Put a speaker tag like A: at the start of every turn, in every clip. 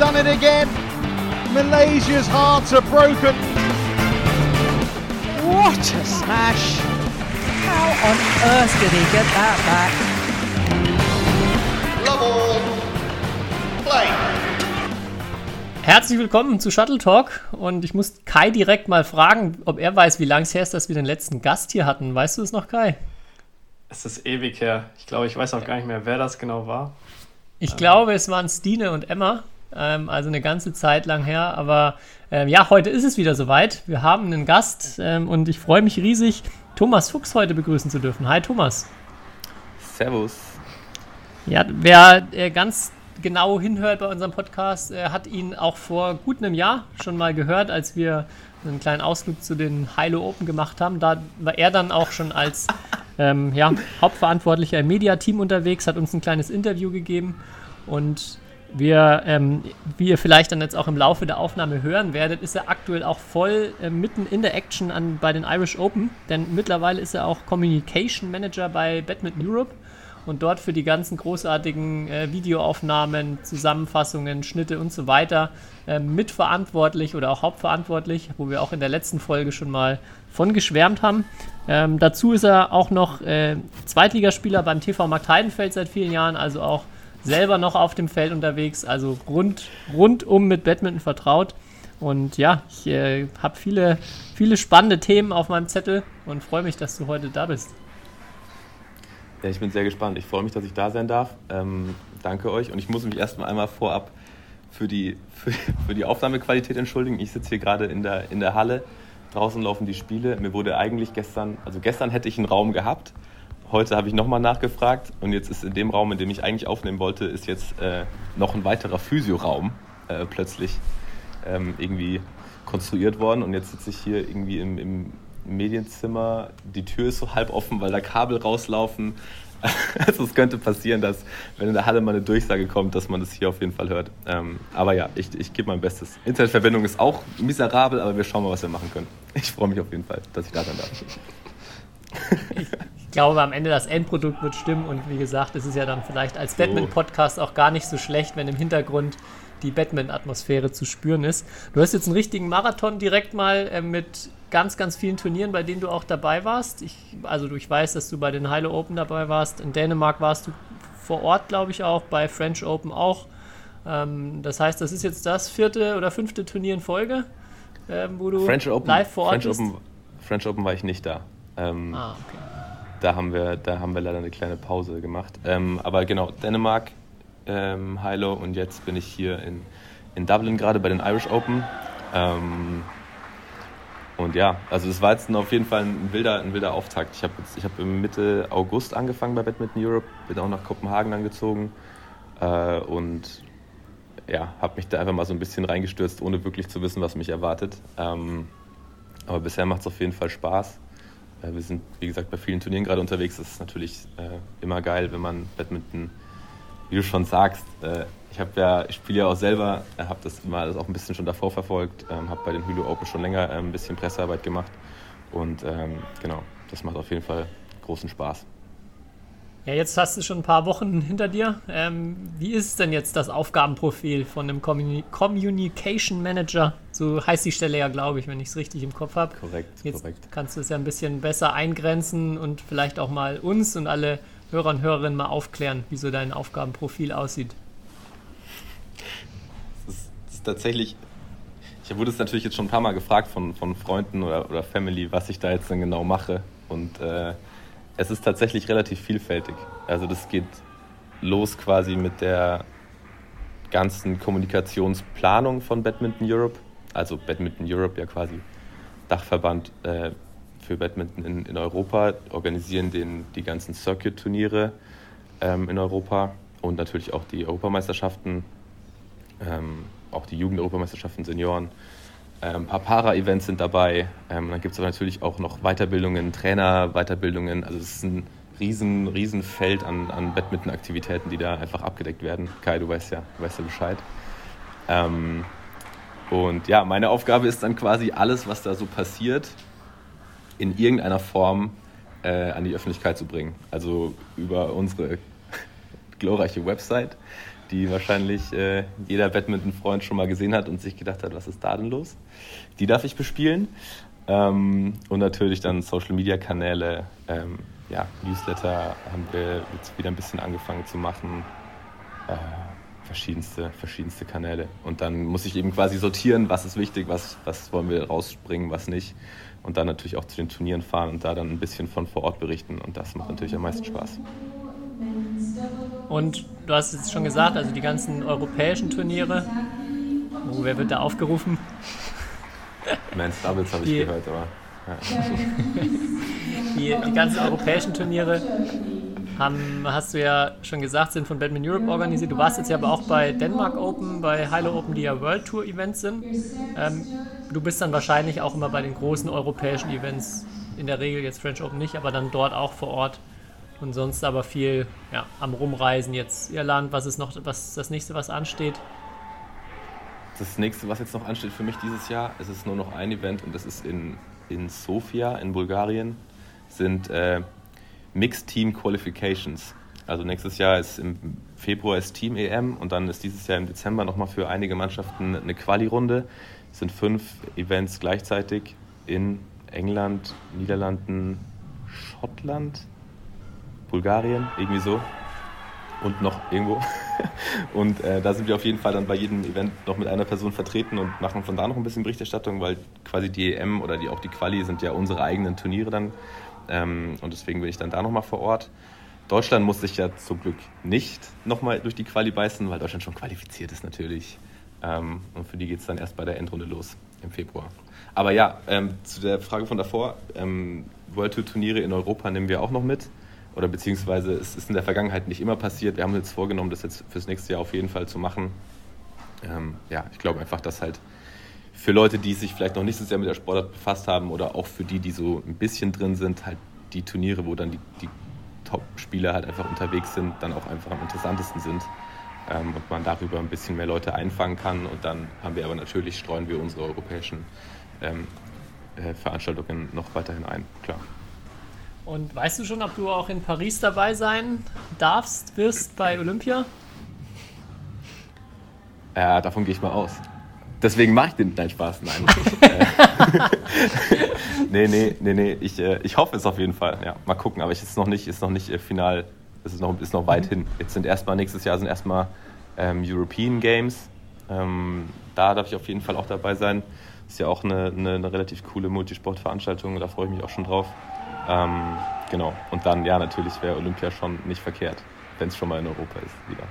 A: done it again. Malaysia's hearts are broken.
B: What a smash! How on earth did he get that back?
C: Love all. Play.
D: Herzlich willkommen zu Shuttle Talk und ich muss Kai direkt mal fragen, ob er weiß, wie lange es her ist, dass wir den letzten Gast hier hatten. Weißt du es noch, Kai?
E: Es ist ewig her. Ich glaube, ich weiß auch gar nicht mehr, wer das genau war.
D: Ich ähm. glaube, es waren Stine und Emma, ähm, also eine ganze Zeit lang her. Aber ähm, ja, heute ist es wieder soweit. Wir haben einen Gast ähm, und ich freue mich riesig, Thomas Fuchs heute begrüßen zu dürfen. Hi, Thomas.
F: Servus.
D: Ja, wer äh, ganz genau hinhört bei unserem Podcast, äh, hat ihn auch vor gut einem Jahr schon mal gehört, als wir einen kleinen Ausflug zu den Hilo Open gemacht haben. Da war er dann auch schon als ähm, ja, Hauptverantwortlicher im Mediateam unterwegs, hat uns ein kleines Interview gegeben und wir, ähm, wie ihr vielleicht dann jetzt auch im Laufe der Aufnahme hören werdet, ist er aktuell auch voll äh, mitten in der Action an, bei den Irish Open, denn mittlerweile ist er auch Communication Manager bei Badminton Europe und dort für die ganzen großartigen äh, Videoaufnahmen, Zusammenfassungen, Schnitte und so weiter äh, mitverantwortlich oder auch hauptverantwortlich, wo wir auch in der letzten Folge schon mal von geschwärmt haben. Ähm, dazu ist er auch noch äh, Zweitligaspieler beim TV Markt Heidenfeld seit vielen Jahren, also auch selber noch auf dem Feld unterwegs, also rund, rundum mit Badminton vertraut. Und ja, ich äh, habe viele, viele spannende Themen auf meinem Zettel und freue mich, dass du heute da bist.
F: Ja, ich bin sehr gespannt. Ich freue mich, dass ich da sein darf. Ähm, danke euch. Und ich muss mich erstmal einmal vorab für die, für, für die Aufnahmequalität entschuldigen. Ich sitze hier gerade in der, in der Halle. Draußen laufen die Spiele. Mir wurde eigentlich gestern, also gestern hätte ich einen Raum gehabt. Heute habe ich nochmal nachgefragt und jetzt ist in dem Raum, in dem ich eigentlich aufnehmen wollte, ist jetzt äh, noch ein weiterer Physioraum äh, plötzlich ähm, irgendwie konstruiert worden und jetzt sitze ich hier irgendwie im, im Medienzimmer. Die Tür ist so halb offen, weil da Kabel rauslaufen. Also es könnte passieren, dass wenn in der Halle mal eine Durchsage kommt, dass man das hier auf jeden Fall hört. Ähm, aber ja, ich, ich gebe mein Bestes. Internetverbindung ist auch miserabel, aber wir schauen mal, was wir machen können. Ich freue mich auf jeden Fall, dass ich da sein darf.
D: Ich glaube, am Ende das Endprodukt wird stimmen und wie gesagt, es ist ja dann vielleicht als so. Batman-Podcast auch gar nicht so schlecht, wenn im Hintergrund die Batman-Atmosphäre zu spüren ist. Du hast jetzt einen richtigen Marathon direkt mal äh, mit ganz, ganz vielen Turnieren, bei denen du auch dabei warst. Ich, also ich weiß, dass du bei den Heile Open dabei warst. In Dänemark warst du vor Ort, glaube ich, auch, bei French Open auch. Ähm, das heißt, das ist jetzt das vierte oder fünfte Turnier in Folge, ähm, wo du
F: French Open,
D: live vor Ort
F: French
D: bist.
F: Open, French Open war ich nicht da. Ähm, ah, okay. Da haben, wir, da haben wir leider eine kleine Pause gemacht. Ähm, aber genau, Dänemark, ähm, Hilo und jetzt bin ich hier in, in Dublin gerade bei den Irish Open. Ähm, und ja, also es war jetzt auf jeden Fall ein wilder, ein wilder Auftakt. Ich habe hab Mitte August angefangen bei Badminton Europe, bin auch nach Kopenhagen angezogen äh, und ja, habe mich da einfach mal so ein bisschen reingestürzt, ohne wirklich zu wissen, was mich erwartet. Ähm, aber bisher macht es auf jeden Fall Spaß. Äh, wir sind, wie gesagt, bei vielen Turnieren gerade unterwegs. Das ist natürlich äh, immer geil, wenn man Badminton, wie du schon sagst, äh, ich habe ja, ich spiele ja auch selber, äh, habe das mal das auch ein bisschen schon davor verfolgt, ähm, habe bei den Hulu Open schon länger ähm, ein bisschen Pressearbeit gemacht und ähm, genau, das macht auf jeden Fall großen Spaß.
D: Ja, jetzt hast du schon ein paar Wochen hinter dir. Ähm, wie ist denn jetzt das Aufgabenprofil von einem Communi Communication Manager? So heißt die Stelle ja, glaube ich, wenn ich es richtig im Kopf habe.
F: Korrekt,
D: jetzt
F: korrekt.
D: Kannst du es ja ein bisschen besser eingrenzen und vielleicht auch mal uns und alle Hörer und Hörerinnen mal aufklären, wie so dein Aufgabenprofil aussieht
F: ist tatsächlich, ich wurde es natürlich jetzt schon ein paar Mal gefragt von, von Freunden oder, oder Family, was ich da jetzt dann genau mache. Und äh, es ist tatsächlich relativ vielfältig. Also das geht los quasi mit der ganzen Kommunikationsplanung von Badminton Europe. Also Badminton Europe ja quasi Dachverband äh, für Badminton in, in Europa, organisieren den, die ganzen Circuit-Turniere ähm, in Europa und natürlich auch die Europameisterschaften. Ähm, auch die Jugend-Europameisterschaften, Senioren. Ein paar Para-Events sind dabei. Ähm, dann gibt es aber natürlich auch noch Weiterbildungen, Trainer-Weiterbildungen. Also es ist ein riesen, riesen Feld an, an Badminton-Aktivitäten, die da einfach abgedeckt werden. Kai, du weißt ja, du weißt ja Bescheid. Ähm, und ja, meine Aufgabe ist dann quasi alles, was da so passiert, in irgendeiner Form äh, an die Öffentlichkeit zu bringen. Also über unsere glorreiche Website die wahrscheinlich äh, jeder Badminton-Freund schon mal gesehen hat und sich gedacht hat, was ist da denn los? Die darf ich bespielen. Ähm, und natürlich dann Social-Media-Kanäle, ähm, ja, Newsletter haben wir jetzt wieder ein bisschen angefangen zu machen. Äh, verschiedenste, verschiedenste Kanäle. Und dann muss ich eben quasi sortieren, was ist wichtig, was, was wollen wir rausspringen, was nicht. Und dann natürlich auch zu den Turnieren fahren und da dann ein bisschen von vor Ort berichten. Und das macht natürlich am meisten Spaß.
D: Und du hast es schon gesagt, also die ganzen europäischen Turniere. Oh, wer wird da aufgerufen?
F: Men's Doubles habe ich
D: Die-
F: gehört, aber. Ja.
D: Die, die ganzen europäischen Turniere haben, hast du ja schon gesagt, sind von Badminton Europe organisiert. Du warst jetzt ja aber auch bei Denmark Open, bei Hilo Open, die ja World Tour Events sind. Ähm, du bist dann wahrscheinlich auch immer bei den großen europäischen Events, in der Regel jetzt French Open nicht, aber dann dort auch vor Ort. Und sonst aber viel ja, am Rumreisen jetzt Irland, was ist noch, was das nächste, was ansteht?
F: Das nächste, was jetzt noch ansteht für mich dieses Jahr, es ist nur noch ein Event und das ist in, in Sofia in Bulgarien, sind äh, Mixed Team Qualifications. Also nächstes Jahr ist im Februar ist Team EM und dann ist dieses Jahr im Dezember nochmal für einige Mannschaften eine Quali-Runde. Es sind fünf Events gleichzeitig in England, Niederlanden, Schottland, Bulgarien, irgendwie so. Und noch irgendwo. Und äh, da sind wir auf jeden Fall dann bei jedem Event noch mit einer Person vertreten und machen von da noch ein bisschen Berichterstattung, weil quasi die EM oder die, auch die Quali sind ja unsere eigenen Turniere dann. Ähm, und deswegen bin ich dann da nochmal vor Ort. Deutschland muss sich ja zum Glück nicht nochmal durch die Quali beißen, weil Deutschland schon qualifiziert ist natürlich. Ähm, und für die geht es dann erst bei der Endrunde los im Februar. Aber ja, ähm, zu der Frage von davor, ähm, World Tour Turniere in Europa nehmen wir auch noch mit. Oder beziehungsweise es ist in der Vergangenheit nicht immer passiert. Wir haben uns jetzt vorgenommen, das jetzt fürs nächste Jahr auf jeden Fall zu machen. Ähm, ja, ich glaube einfach, dass halt für Leute, die sich vielleicht noch nicht so sehr mit der Sportart befasst haben oder auch für die, die so ein bisschen drin sind, halt die Turniere, wo dann die, die Top-Spieler halt einfach unterwegs sind, dann auch einfach am interessantesten sind ähm, und man darüber ein bisschen mehr Leute einfangen kann. Und dann haben wir aber natürlich, streuen wir unsere europäischen ähm, äh, Veranstaltungen noch weiterhin ein, klar.
D: Und weißt du schon, ob du auch in Paris dabei sein darfst, wirst bei Olympia?
F: Ja, davon gehe ich mal aus. Deswegen mache ich den Nein Spaß. Nein. nee, nee, nee, nee. Ich, äh, ich hoffe es auf jeden Fall. Ja, mal gucken. Aber es ist noch nicht, ist noch nicht äh, final. Es ist noch, ist noch weit hin. Jetzt sind erstmal, nächstes Jahr sind erstmal ähm, European Games. Ähm, da darf ich auf jeden Fall auch dabei sein. Ist ja auch eine, eine, eine relativ coole Multisportveranstaltung. Da freue ich mich auch schon drauf. Ähm, genau. Und dann, ja, natürlich wäre Olympia schon nicht verkehrt, wenn es schon mal in Europa ist wieder.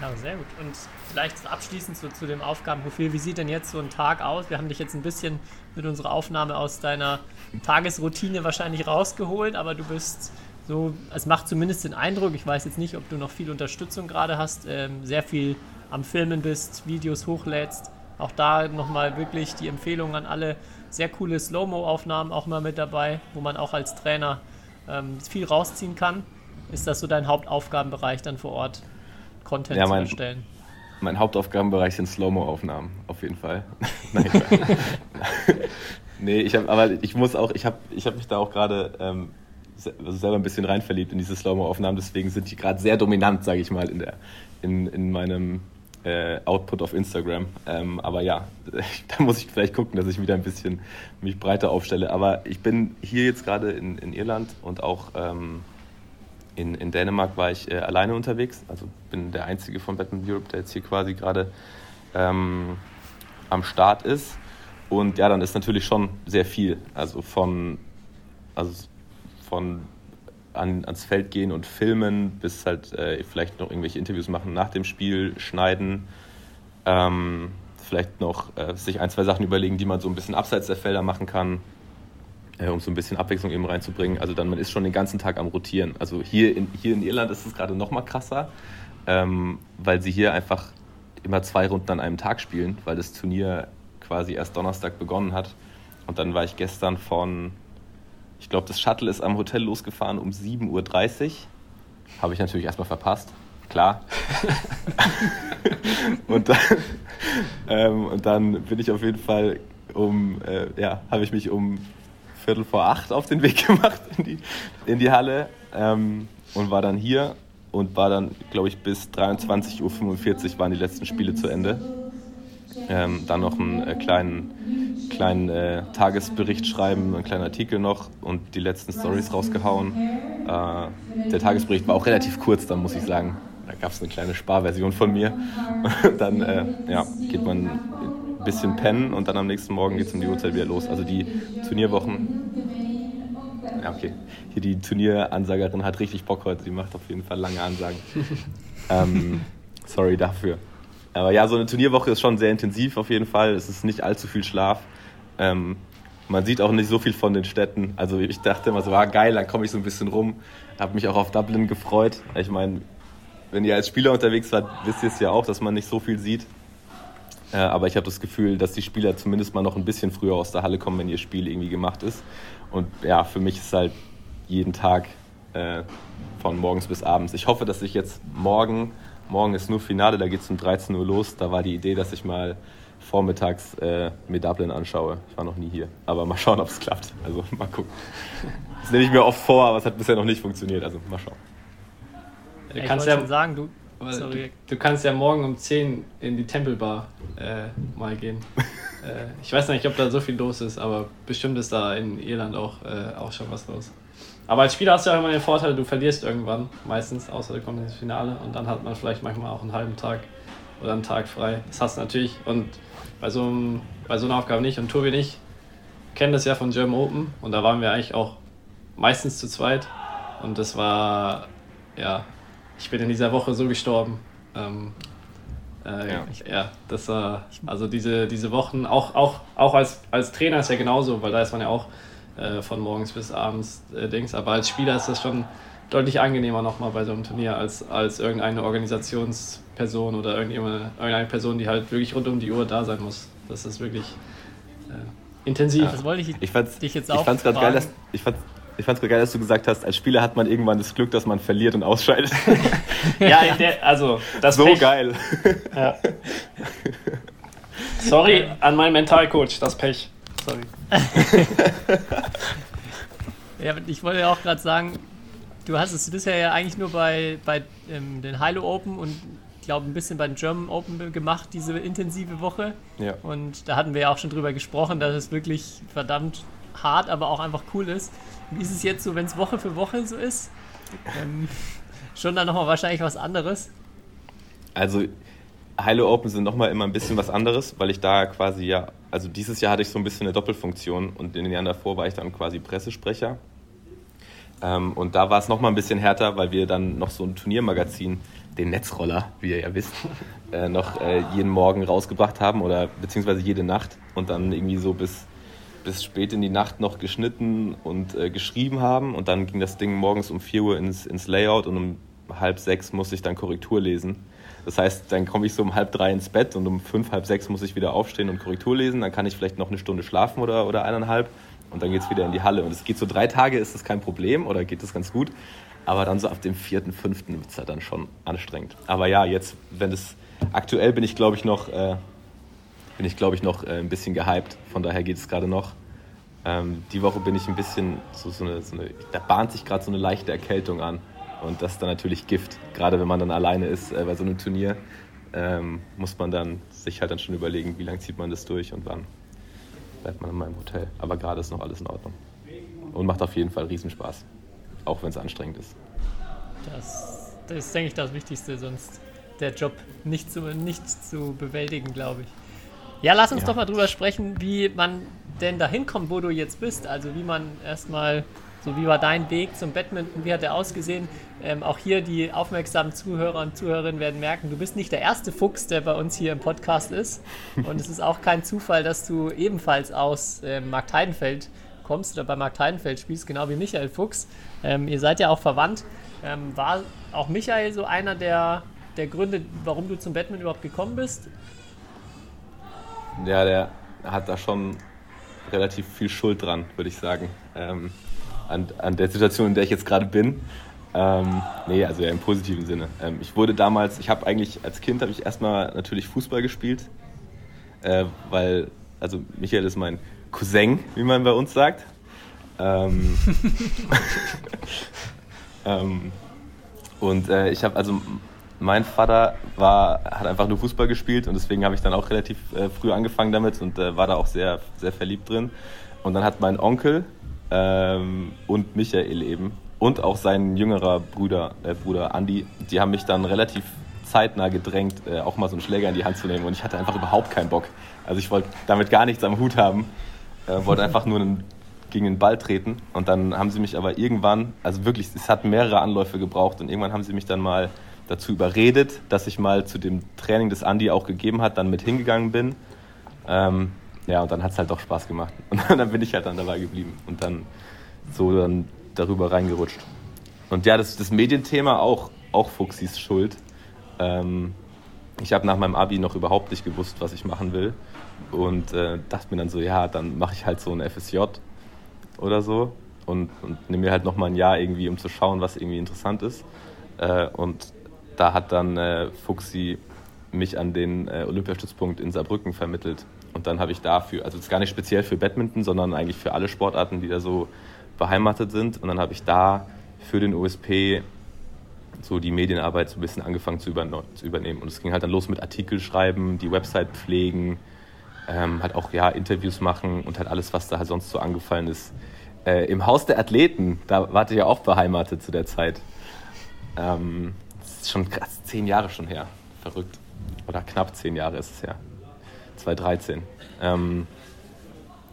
D: Ja, sehr gut. Und vielleicht abschließend so zu dem Aufgabenprofil. Wie sieht denn jetzt so ein Tag aus? Wir haben dich jetzt ein bisschen mit unserer Aufnahme aus deiner Tagesroutine wahrscheinlich rausgeholt, aber du bist so, es macht zumindest den Eindruck, ich weiß jetzt nicht, ob du noch viel Unterstützung gerade hast, ähm, sehr viel am Filmen bist, Videos hochlädst. Auch da nochmal wirklich die Empfehlung an alle. Sehr coole Slow-Mo-Aufnahmen auch mal mit dabei, wo man auch als Trainer ähm, viel rausziehen kann. Ist das so dein Hauptaufgabenbereich dann vor Ort? Content
F: Ja,
D: zu
F: mein-
D: erstellen.
F: Mein Hauptaufgabenbereich sind Slow-Mo-Aufnahmen, auf jeden Fall. Nein, nee, ich habe, aber ich muss auch, ich habe ich hab mich da auch gerade ähm, also selber ein bisschen rein verliebt in diese Slow-Mo-Aufnahmen, deswegen sind die gerade sehr dominant, sage ich mal, in, der, in, in meinem äh, Output auf Instagram. Ähm, aber ja, da muss ich vielleicht gucken, dass ich wieder ein bisschen mich breiter aufstelle. Aber ich bin hier jetzt gerade in, in Irland und auch ähm, in, in Dänemark war ich äh, alleine unterwegs. Also bin der Einzige von Badminton Europe, der jetzt hier quasi gerade ähm, am Start ist. Und ja, dann ist natürlich schon sehr viel. Also von, also von an, ans Feld gehen und filmen, bis halt äh, vielleicht noch irgendwelche Interviews machen nach dem Spiel, schneiden. Ähm, vielleicht noch äh, sich ein, zwei Sachen überlegen, die man so ein bisschen abseits der Felder machen kann äh, um so ein bisschen Abwechslung eben reinzubringen. Also dann, man ist schon den ganzen Tag am Rotieren. Also hier in, hier in Irland ist es gerade noch mal krasser, ähm, weil sie hier einfach immer zwei Runden an einem Tag spielen, weil das Turnier quasi erst Donnerstag begonnen hat. Und dann war ich gestern von, ich glaube, das Shuttle ist am Hotel losgefahren um 7.30 Uhr. Habe ich natürlich erstmal verpasst, klar. und, dann, ähm, und dann bin ich auf jeden Fall um, äh, ja, habe ich mich um Viertel vor acht auf den Weg gemacht in die, in die Halle ähm, und war dann hier und war dann, glaube ich, bis 23.45 Uhr waren die letzten Spiele zu Ende. Ähm, dann noch einen äh, kleinen, kleinen äh, Tagesbericht schreiben, einen kleinen Artikel noch und die letzten Stories rausgehauen. Äh, der Tagesbericht war auch relativ kurz, dann muss ich sagen. Da gab es eine kleine Sparversion von mir. dann äh, ja, geht man ein bisschen pennen und dann am nächsten Morgen geht es um die Uhrzeit wieder los. Also die Turnierwochen. Ja, okay. Hier die Turnieransagerin hat richtig Bock heute. Die macht auf jeden Fall lange Ansagen. ähm, sorry dafür. Aber ja, so eine Turnierwoche ist schon sehr intensiv auf jeden Fall. Es ist nicht allzu viel Schlaf. Ähm, man sieht auch nicht so viel von den Städten. Also ich dachte immer so, ah geil, dann komme ich so ein bisschen rum. Habe mich auch auf Dublin gefreut. Ich meine, wenn ihr als Spieler unterwegs wart, wisst ihr es ja auch, dass man nicht so viel sieht. Äh, aber ich habe das Gefühl, dass die Spieler zumindest mal noch ein bisschen früher aus der Halle kommen, wenn ihr Spiel irgendwie gemacht ist. Und ja, für mich ist halt jeden Tag äh, von morgens bis abends. Ich hoffe, dass ich jetzt morgen Morgen ist nur Finale, da geht es um 13 Uhr los. Da war die Idee, dass ich mal vormittags äh, mir Dublin anschaue. Ich war noch nie hier. Aber mal schauen, ob es klappt. Also mal gucken. Das nehme ich mir oft vor, aber es hat bisher noch nicht funktioniert. Also mal schauen.
D: Du ich kannst ja sagen, du,
E: du, du, kannst ja morgen um 10 in die Tempelbar äh, mal gehen. äh, ich weiß nicht, ob da so viel los ist, aber bestimmt ist da in Irland auch, äh, auch schon was los. Aber als Spieler hast du ja immer den Vorteil, du verlierst irgendwann, meistens, außer du kommst ins Finale und dann hat man vielleicht manchmal auch einen halben Tag oder einen Tag frei. Das hast du natürlich und bei so, einem, bei so einer Aufgabe nicht und Tobi nicht kennen das ja von German Open und da waren wir eigentlich auch meistens zu zweit und das war, ja, ich bin in dieser Woche so gestorben. Ähm, äh, ja. ja. das war, also diese, diese Wochen, auch, auch, auch als, als Trainer ist ja genauso, weil da ist man ja auch äh, von morgens bis abends äh, Dings. Aber als Spieler ist das schon deutlich angenehmer nochmal bei so einem Turnier als, als irgendeine Organisationsperson oder irgendeine Person, die halt wirklich rund um die Uhr da sein muss. Das ist wirklich äh, intensiv. Ja,
D: das wollte ich,
F: ich fand's, dich jetzt auch Ich fand's gerade geil, dass, ich fand, ich fand's geil, dass du gesagt hast, als Spieler hat man irgendwann das Glück, dass man verliert und ausscheidet.
E: ja, der, also das
F: So Pech. geil.
E: Ja. Sorry an meinen Mentalcoach, das Pech. Sorry.
D: ja, ich wollte ja auch gerade sagen, du hast es bisher ja eigentlich nur bei, bei ähm, den Hilo Open und ich glaube ein bisschen bei den German Open gemacht, diese intensive Woche. Ja. Und da hatten wir ja auch schon drüber gesprochen, dass es wirklich verdammt hart, aber auch einfach cool ist. Wie ist es jetzt so, wenn es Woche für Woche so ist? Ähm, schon dann nochmal wahrscheinlich was anderes.
F: Also Hilo Open sind nochmal immer ein bisschen was anderes, weil ich da quasi ja, also dieses Jahr hatte ich so ein bisschen eine Doppelfunktion und in den Jahren davor war ich dann quasi Pressesprecher. Ähm, und da war es nochmal ein bisschen härter, weil wir dann noch so ein Turniermagazin, den Netzroller, wie ihr ja wisst, äh, noch äh, jeden Morgen rausgebracht haben oder beziehungsweise jede Nacht und dann irgendwie so bis, bis spät in die Nacht noch geschnitten und äh, geschrieben haben. Und dann ging das Ding morgens um 4 Uhr ins, ins Layout und um halb sechs musste ich dann Korrektur lesen. Das heißt, dann komme ich so um halb drei ins Bett und um fünf, halb sechs muss ich wieder aufstehen und Korrektur lesen. Dann kann ich vielleicht noch eine Stunde schlafen oder, oder eineinhalb und dann geht es wieder in die Halle. Und es geht so drei Tage, ist das kein Problem oder geht das ganz gut. Aber dann so ab dem vierten, fünften wird es halt dann schon anstrengend. Aber ja, jetzt, wenn es aktuell bin ich, glaube ich, noch, äh, bin ich, glaube ich, noch äh, ein bisschen gehypt. Von daher geht es gerade noch. Ähm, die Woche bin ich ein bisschen, so, so eine, so eine da bahnt sich gerade so eine leichte Erkältung an. Und das ist dann natürlich Gift. Gerade wenn man dann alleine ist äh, bei so einem Turnier, ähm, muss man dann sich halt dann schon überlegen, wie lange zieht man das durch und wann bleibt man in meinem Hotel. Aber gerade ist noch alles in Ordnung. Und macht auf jeden Fall Riesenspaß. Auch wenn es anstrengend ist.
D: Das, das ist, denke ich, das Wichtigste, sonst der Job nicht zu, nicht zu bewältigen, glaube ich. Ja, lass uns ja. doch mal drüber sprechen, wie man denn da hinkommt, wo du jetzt bist. Also wie man erstmal so, wie war dein Weg zum Badminton? Wie hat er ausgesehen? Ähm, auch hier die aufmerksamen Zuhörer und Zuhörerinnen werden merken, du bist nicht der erste Fuchs, der bei uns hier im Podcast ist. Und es ist auch kein Zufall, dass du ebenfalls aus ähm, Markt Heidenfeld kommst oder bei Markt Heidenfeld spielst, genau wie Michael Fuchs. Ähm, ihr seid ja auch verwandt. Ähm, war auch Michael so einer der, der Gründe, warum du zum Badminton überhaupt gekommen bist?
F: Ja, der hat da schon relativ viel Schuld dran, würde ich sagen. Ähm, an, an der Situation, in der ich jetzt gerade bin. Ähm, nee, also ja im positiven Sinne. Ähm, ich wurde damals, ich habe eigentlich als Kind habe ich erstmal natürlich Fußball gespielt, äh, weil, also Michael ist mein Cousin, wie man bei uns sagt. Ähm, ähm, Und äh, ich habe also mein Vater war, hat einfach nur Fußball gespielt und deswegen habe ich dann auch relativ äh, früh angefangen damit und äh, war da auch sehr, sehr verliebt drin. Und dann hat mein Onkel ähm, und Michael eben. Und auch sein jüngerer Bruder, äh, Bruder Andi, die haben mich dann relativ zeitnah gedrängt, äh, auch mal so einen Schläger in die Hand zu nehmen. Und ich hatte einfach überhaupt keinen Bock. Also ich wollte damit gar nichts am Hut haben, äh, wollte einfach nur einen, gegen den Ball treten. Und dann haben sie mich aber irgendwann, also wirklich, es hat mehrere Anläufe gebraucht. Und irgendwann haben sie mich dann mal dazu überredet, dass ich mal zu dem Training, das Andi auch gegeben hat, dann mit hingegangen bin. Ähm, ja, und dann hat es halt doch Spaß gemacht. Und dann bin ich halt dann dabei geblieben und dann so dann darüber reingerutscht. Und ja, das, das Medienthema auch, auch Fuchsis Schuld. Ähm, ich habe nach meinem Abi noch überhaupt nicht gewusst, was ich machen will. Und äh, dachte mir dann so, ja, dann mache ich halt so ein FSJ oder so und, und nehme mir halt nochmal ein Jahr irgendwie, um zu schauen, was irgendwie interessant ist. Äh, und da hat dann äh, Fuxi mich an den äh, Olympiastützpunkt in Saarbrücken vermittelt. Und dann habe ich dafür, also das ist gar nicht speziell für Badminton, sondern eigentlich für alle Sportarten, die da so beheimatet sind. Und dann habe ich da für den OSP so die Medienarbeit so ein bisschen angefangen zu, übernehmen. Und es ging halt dann los mit Artikel schreiben, die Website pflegen, ähm, halt auch ja, Interviews machen und halt alles, was da halt sonst so angefallen ist. Äh, Im Haus der Athleten, da wart ihr ja auch beheimatet zu der Zeit. Ähm, ist schon krass, zehn Jahre schon her. Verrückt. Oder knapp zehn Jahre ist es her. 2013. Ähm,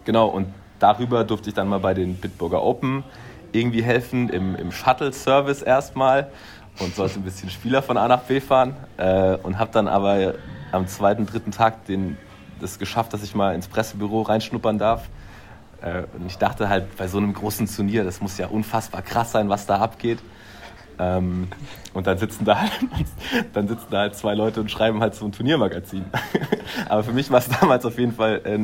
F: genau, und darüber durfte ich dann mal bei den Bitburger Open irgendwie helfen, im, im Shuttle-Service erstmal und sollte ein bisschen Spieler von A nach B fahren. Äh, und habe dann aber am zweiten, dritten Tag den, das geschafft, dass ich mal ins Pressebüro reinschnuppern darf. Äh, und ich dachte halt, bei so einem großen Turnier, das muss ja unfassbar krass sein, was da abgeht. Ähm, und dann sitzen, da halt, dann sitzen da halt zwei Leute und schreiben halt so ein Turniermagazin. Aber für mich war es damals auf jeden Fall äh,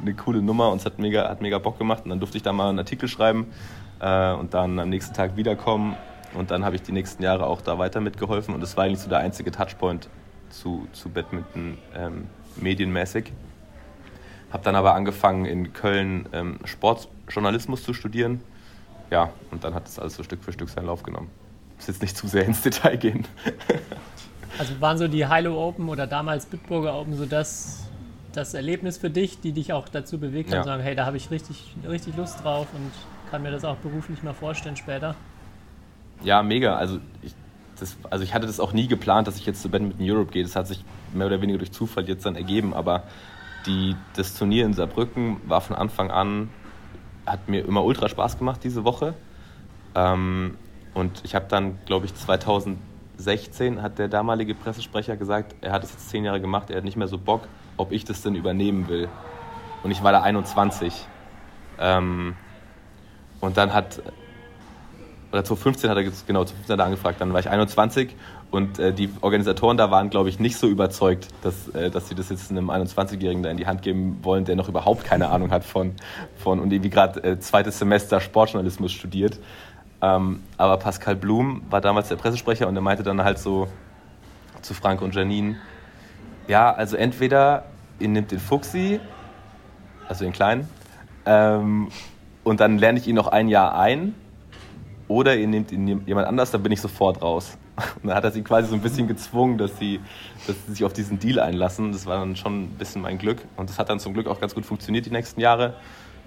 F: eine coole Nummer und es hat mega, hat mega Bock gemacht. Und dann durfte ich da mal einen Artikel schreiben äh, und dann am nächsten Tag wiederkommen. Und dann habe ich die nächsten Jahre auch da weiter mitgeholfen. Und das war eigentlich so der einzige Touchpoint zu, zu Badminton ähm, medienmäßig. Habe dann aber angefangen in Köln ähm, Sportjournalismus zu studieren. Ja, und dann hat es alles so Stück für Stück seinen Lauf genommen jetzt nicht zu sehr ins Detail gehen.
D: also waren so die Hilo Open oder damals Bitburger Open so das, das Erlebnis für dich, die dich auch dazu bewegt ja. haben, zu sagen, hey, da habe ich richtig, richtig Lust drauf und kann mir das auch beruflich mal vorstellen später?
F: Ja, mega. Also ich, das, also ich hatte das auch nie geplant, dass ich jetzt zu Badminton Europe gehe. Das hat sich mehr oder weniger durch Zufall jetzt dann ergeben. Aber die, das Turnier in Saarbrücken war von Anfang an, hat mir immer ultra Spaß gemacht diese Woche. Ähm, und ich habe dann, glaube ich, 2016 hat der damalige Pressesprecher gesagt, er hat es jetzt zehn Jahre gemacht, er hat nicht mehr so Bock, ob ich das denn übernehmen will. Und ich war da 21. Ähm, und dann hat, oder 2015 hat er, genau, 2015 hat er angefragt, dann war ich 21 und äh, die Organisatoren da waren, glaube ich, nicht so überzeugt, dass, äh, dass sie das jetzt einem 21-Jährigen da in die Hand geben wollen, der noch überhaupt keine Ahnung hat von, von und irgendwie gerade äh, zweites Semester Sportjournalismus studiert. Ähm, aber Pascal Blum war damals der Pressesprecher und er meinte dann halt so zu Frank und Janine, ja, also entweder ihr nehmt den Fuchsi, also den Kleinen, ähm, und dann lerne ich ihn noch ein Jahr ein, oder ihr nehmt ihn jemand anders, dann bin ich sofort raus. Und dann hat er sie quasi so ein bisschen gezwungen, dass sie, dass sie sich auf diesen Deal einlassen. Das war dann schon ein bisschen mein Glück. Und das hat dann zum Glück auch ganz gut funktioniert die nächsten Jahre.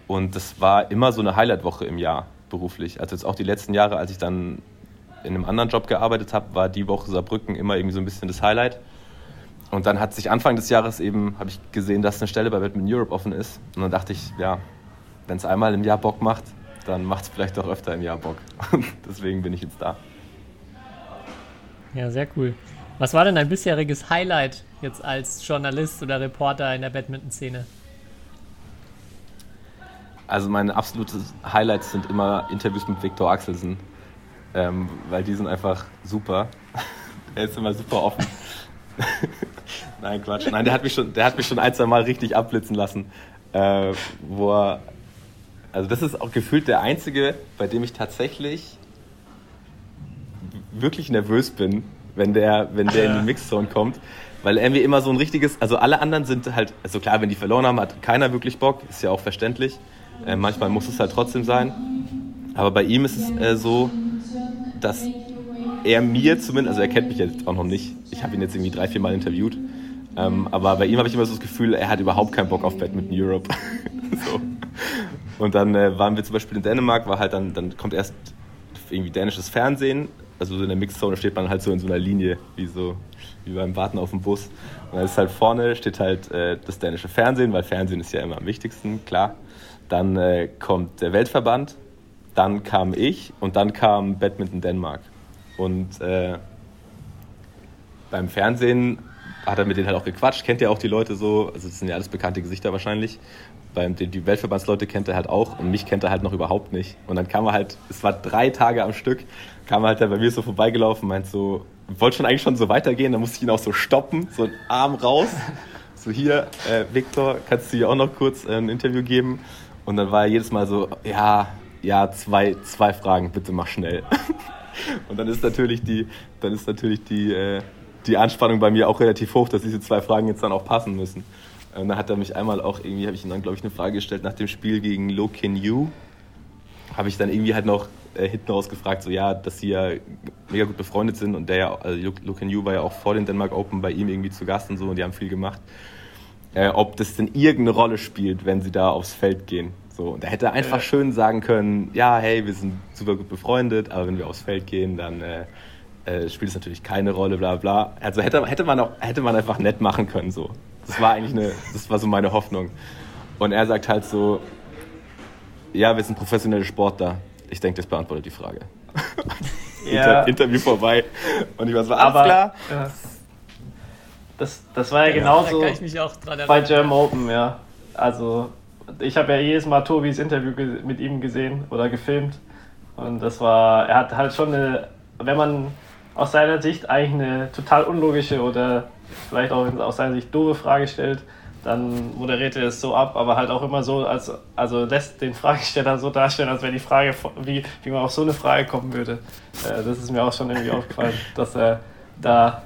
F: Und das war immer so eine Highlight-Woche im Jahr beruflich. Also jetzt auch die letzten Jahre, als ich dann in einem anderen Job gearbeitet habe, war die Woche Saarbrücken immer irgendwie so ein bisschen das Highlight. Und dann hat sich Anfang des Jahres eben, habe ich gesehen, dass eine Stelle bei Badminton Europe offen ist. Und dann dachte ich, ja, wenn es einmal im Jahr Bock macht, dann macht es vielleicht auch öfter im Jahr Bock. Deswegen bin ich jetzt da.
D: Ja, sehr cool. Was war denn dein bisheriges Highlight jetzt als Journalist oder Reporter in der Badminton-Szene?
F: Also meine absoluten Highlights sind immer Interviews mit Viktor Axelsen, ähm, weil die sind einfach super. er ist immer super offen. Nein, Quatsch. Nein, der hat mich schon, der hat mich schon ein, zwei Mal richtig abblitzen lassen. Äh, wo er, also das ist auch gefühlt der einzige, bei dem ich tatsächlich wirklich nervös bin, wenn der, wenn der in die Mixzone kommt. Weil er mir immer so ein richtiges, also alle anderen sind halt, also klar, wenn die verloren haben, hat keiner wirklich Bock, ist ja auch verständlich. Äh, manchmal muss es halt trotzdem sein. Aber bei ihm ist es äh, so, dass er mir zumindest, also er kennt mich jetzt auch noch nicht. Ich habe ihn jetzt irgendwie drei, vier Mal interviewt. Ähm, aber bei ihm habe ich immer so das Gefühl, er hat überhaupt keinen Bock auf Badminton Europe. so. Und dann äh, waren wir zum Beispiel in Dänemark, war halt dann, dann kommt erst irgendwie dänisches Fernsehen. Also so in der Mixzone steht man halt so in so einer Linie, wie so wie beim Warten auf dem Bus. Und dann ist halt vorne steht halt äh, das dänische Fernsehen, weil Fernsehen ist ja immer am wichtigsten, klar. Dann äh, kommt der Weltverband, dann kam ich und dann kam Badminton Dänemark. Und äh, beim Fernsehen hat er mit denen halt auch gequatscht, kennt ja auch die Leute so, also das sind ja alles bekannte Gesichter wahrscheinlich. Beim, die, Weltverbandsleute kennt er halt auch und mich kennt er halt noch überhaupt nicht. Und dann kam er halt, es war drei Tage am Stück, kam er halt bei mir so vorbeigelaufen, meint so, wollte schon eigentlich schon so weitergehen, dann musste ich ihn auch so stoppen, so einen Arm raus. So hier, äh, Viktor, kannst du dir auch noch kurz äh, ein Interview geben? Und dann war er jedes Mal so, ja, ja, zwei, zwei Fragen, bitte mach schnell. Und dann ist natürlich die, dann ist natürlich die, äh, die Anspannung bei mir auch relativ hoch, dass diese zwei Fragen jetzt dann auch passen müssen. Und dann hat er mich einmal auch irgendwie, habe ich ihm dann, glaube ich, eine Frage gestellt nach dem Spiel gegen Lo Kin Yu. Habe ich dann irgendwie halt noch äh, hinten raus gefragt, so ja, dass sie ja mega gut befreundet sind und der ja, also Lo Kin Yu war ja auch vor den Denmark Open bei ihm irgendwie zu Gast und so und die haben viel gemacht. Äh, ob das denn irgendeine Rolle spielt, wenn sie da aufs Feld gehen. So, und da hätte er einfach schön sagen können, ja, hey, wir sind super gut befreundet, aber wenn wir aufs Feld gehen, dann äh, äh, spielt es natürlich keine Rolle, bla bla. Also hätte, hätte, man auch, hätte man einfach nett machen können. So. Das war eigentlich eine, das war so meine Hoffnung. Und er sagt halt so, ja, wir sind professionelle Sportler. Ich denke, das beantwortet die Frage.
E: Ja.
F: Inter Interview vorbei. Und ich war so, alles
E: Aber
F: klar.
E: ja. Das, das war ja,
D: Da
E: genauso
D: kann ich mich auch dran
E: bei. German Open, ja. Also ich habe ja jedes Mal Tobis Interview mit ihm gesehen oder gefilmt. Und das war, er hat halt schon eine, wenn man aus seiner Sicht eigentlich eine total unlogische oder vielleicht auch aus seiner Sicht doofe Frage stellt, dann moderiert er es so ab, aber halt auch immer so, als, also lässt den Fragesteller so darstellen, als wenn die Frage, wie, wie man auf so eine Frage kommen würde. Äh, das ist mir auch schon irgendwie aufgefallen, dass er da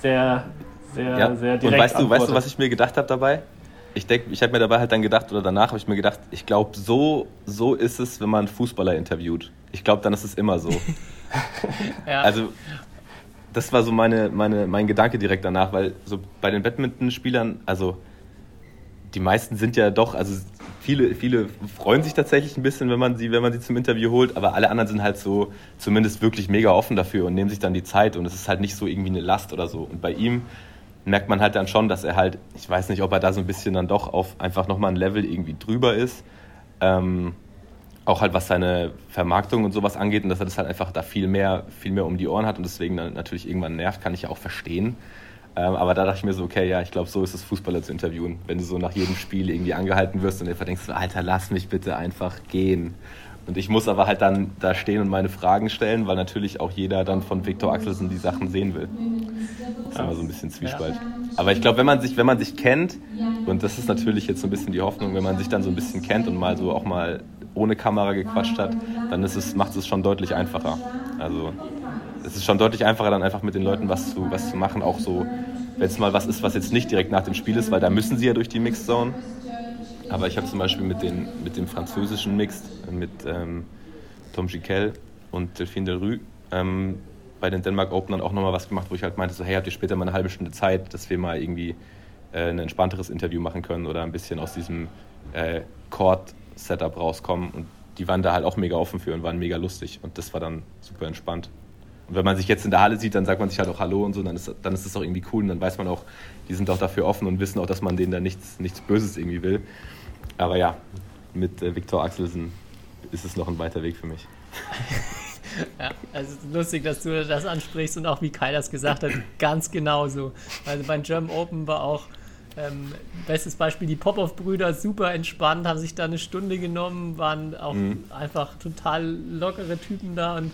E: sehr, sehr,
F: Ja.
E: sehr direkt
F: Und weißt du, weißt du, was ich mir gedacht habe dabei? Ich denke, ich habe mir dabei halt dann gedacht, oder danach habe ich mir gedacht, ich glaube, so, so ist es, wenn man Fußballer interviewt. Ich glaube, dann ist es immer so.
D: Ja.
F: Also, das war so meine, meine, mein Gedanke direkt danach, weil so bei den Badmintonspielern, also die meisten sind ja doch, also viele, viele freuen sich tatsächlich ein bisschen, wenn man sie, wenn man sie zum Interview holt, aber alle anderen sind halt so zumindest wirklich mega offen dafür und nehmen sich dann die Zeit und es ist halt nicht so irgendwie eine Last oder so. Und bei ihm merkt man halt dann schon, dass er halt, ich weiß nicht, ob er da so ein bisschen dann doch auf einfach nochmal ein Level irgendwie drüber ist. Ähm, auch halt was seine Vermarktung und sowas angeht und dass er das halt einfach da viel mehr, viel mehr um die Ohren hat und deswegen dann natürlich irgendwann nervt, kann ich ja auch verstehen. Ähm, aber da dachte ich mir so, okay, ja, ich glaube, so ist es, Fußballer zu interviewen. Wenn du so nach jedem Spiel irgendwie angehalten wirst und einfach denkst, Alter, lass mich bitte einfach gehen. Und ich muss aber halt dann da stehen und meine Fragen stellen, weil natürlich auch jeder dann von Viktor Axelsen die Sachen sehen will. Das ist immer so ein bisschen Zwiespalt. Aber ich glaube, wenn man sich, wenn man sich kennt, und das ist natürlich jetzt so ein bisschen die Hoffnung, wenn man sich dann so ein bisschen kennt und mal so auch mal ohne Kamera gequatscht hat, dann ist es, macht es schon deutlich einfacher. Also es ist schon deutlich einfacher, dann einfach mit den Leuten was zu, was zu machen, auch so, wenn es mal was ist, was jetzt nicht direkt nach dem Spiel ist, weil da müssen sie ja durch die Mixzone. Aber ich habe zum Beispiel mit, den, mit dem französischen Mixed, mit ähm, Tom Giquel und Delphine Delrue, ähm, bei den Denmark Open dann auch nochmal was gemacht, wo ich halt meinte, so, hey, habt ihr später mal eine halbe Stunde Zeit, dass wir mal irgendwie äh, ein entspannteres Interview machen können oder ein bisschen aus diesem äh, Court-Setup rauskommen. Und die waren da halt auch mega offen für und waren mega lustig. Und das war dann super entspannt. Und wenn man sich jetzt in der Halle sieht, dann sagt man sich halt auch Hallo und so, dann ist, dann ist das auch irgendwie cool und dann weiß man auch, die sind auch dafür offen und wissen auch, dass man denen da nichts, nichts Böses irgendwie will. Aber ja, mit äh, Viktor Axelsen ist es noch ein weiter Weg für mich.
D: Ja, also es ist lustig, dass du das ansprichst und auch wie Kai das gesagt hat, ganz genau so. Also beim German Open war auch ähm, bestes Beispiel die Popov-Brüder, super entspannt, haben sich da eine Stunde genommen, waren auch
F: Mhm.
D: einfach total lockere Typen da und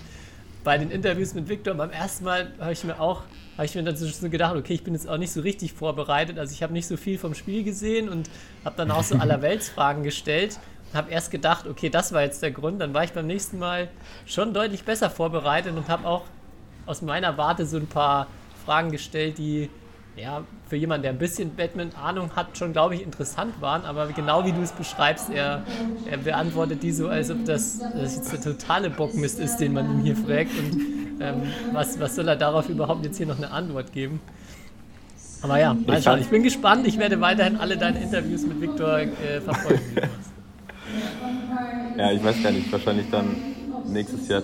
D: bei den Interviews mit Victor beim ersten Mal habe ich mir auch habe ich mir dann so gedacht, okay, ich bin jetzt auch nicht so richtig vorbereitet, also ich habe nicht so viel vom Spiel gesehen und habe dann auch so allerweltsfragen gestellt und habe erst gedacht, okay, das war jetzt der Grund, dann war ich beim nächsten Mal schon deutlich besser vorbereitet und habe auch aus meiner Warte so ein paar Fragen gestellt, die ja für jemanden, der ein bisschen Badminton-Ahnung hat, schon, glaube ich, interessant waren. Aber genau wie du es beschreibst, er, er beantwortet die so, als ob das, das jetzt der totale Bockmist ist, den man ihm hier fragt. Und Ähm, was, was soll er darauf überhaupt jetzt hier noch eine Antwort geben? Aber ja, mal schauen. Ich bin gespannt. Ich werde weiterhin alle deine Interviews mit Viktor äh, verfolgen.
F: ja, ich weiß gar nicht. Wahrscheinlich dann nächstes Jahr,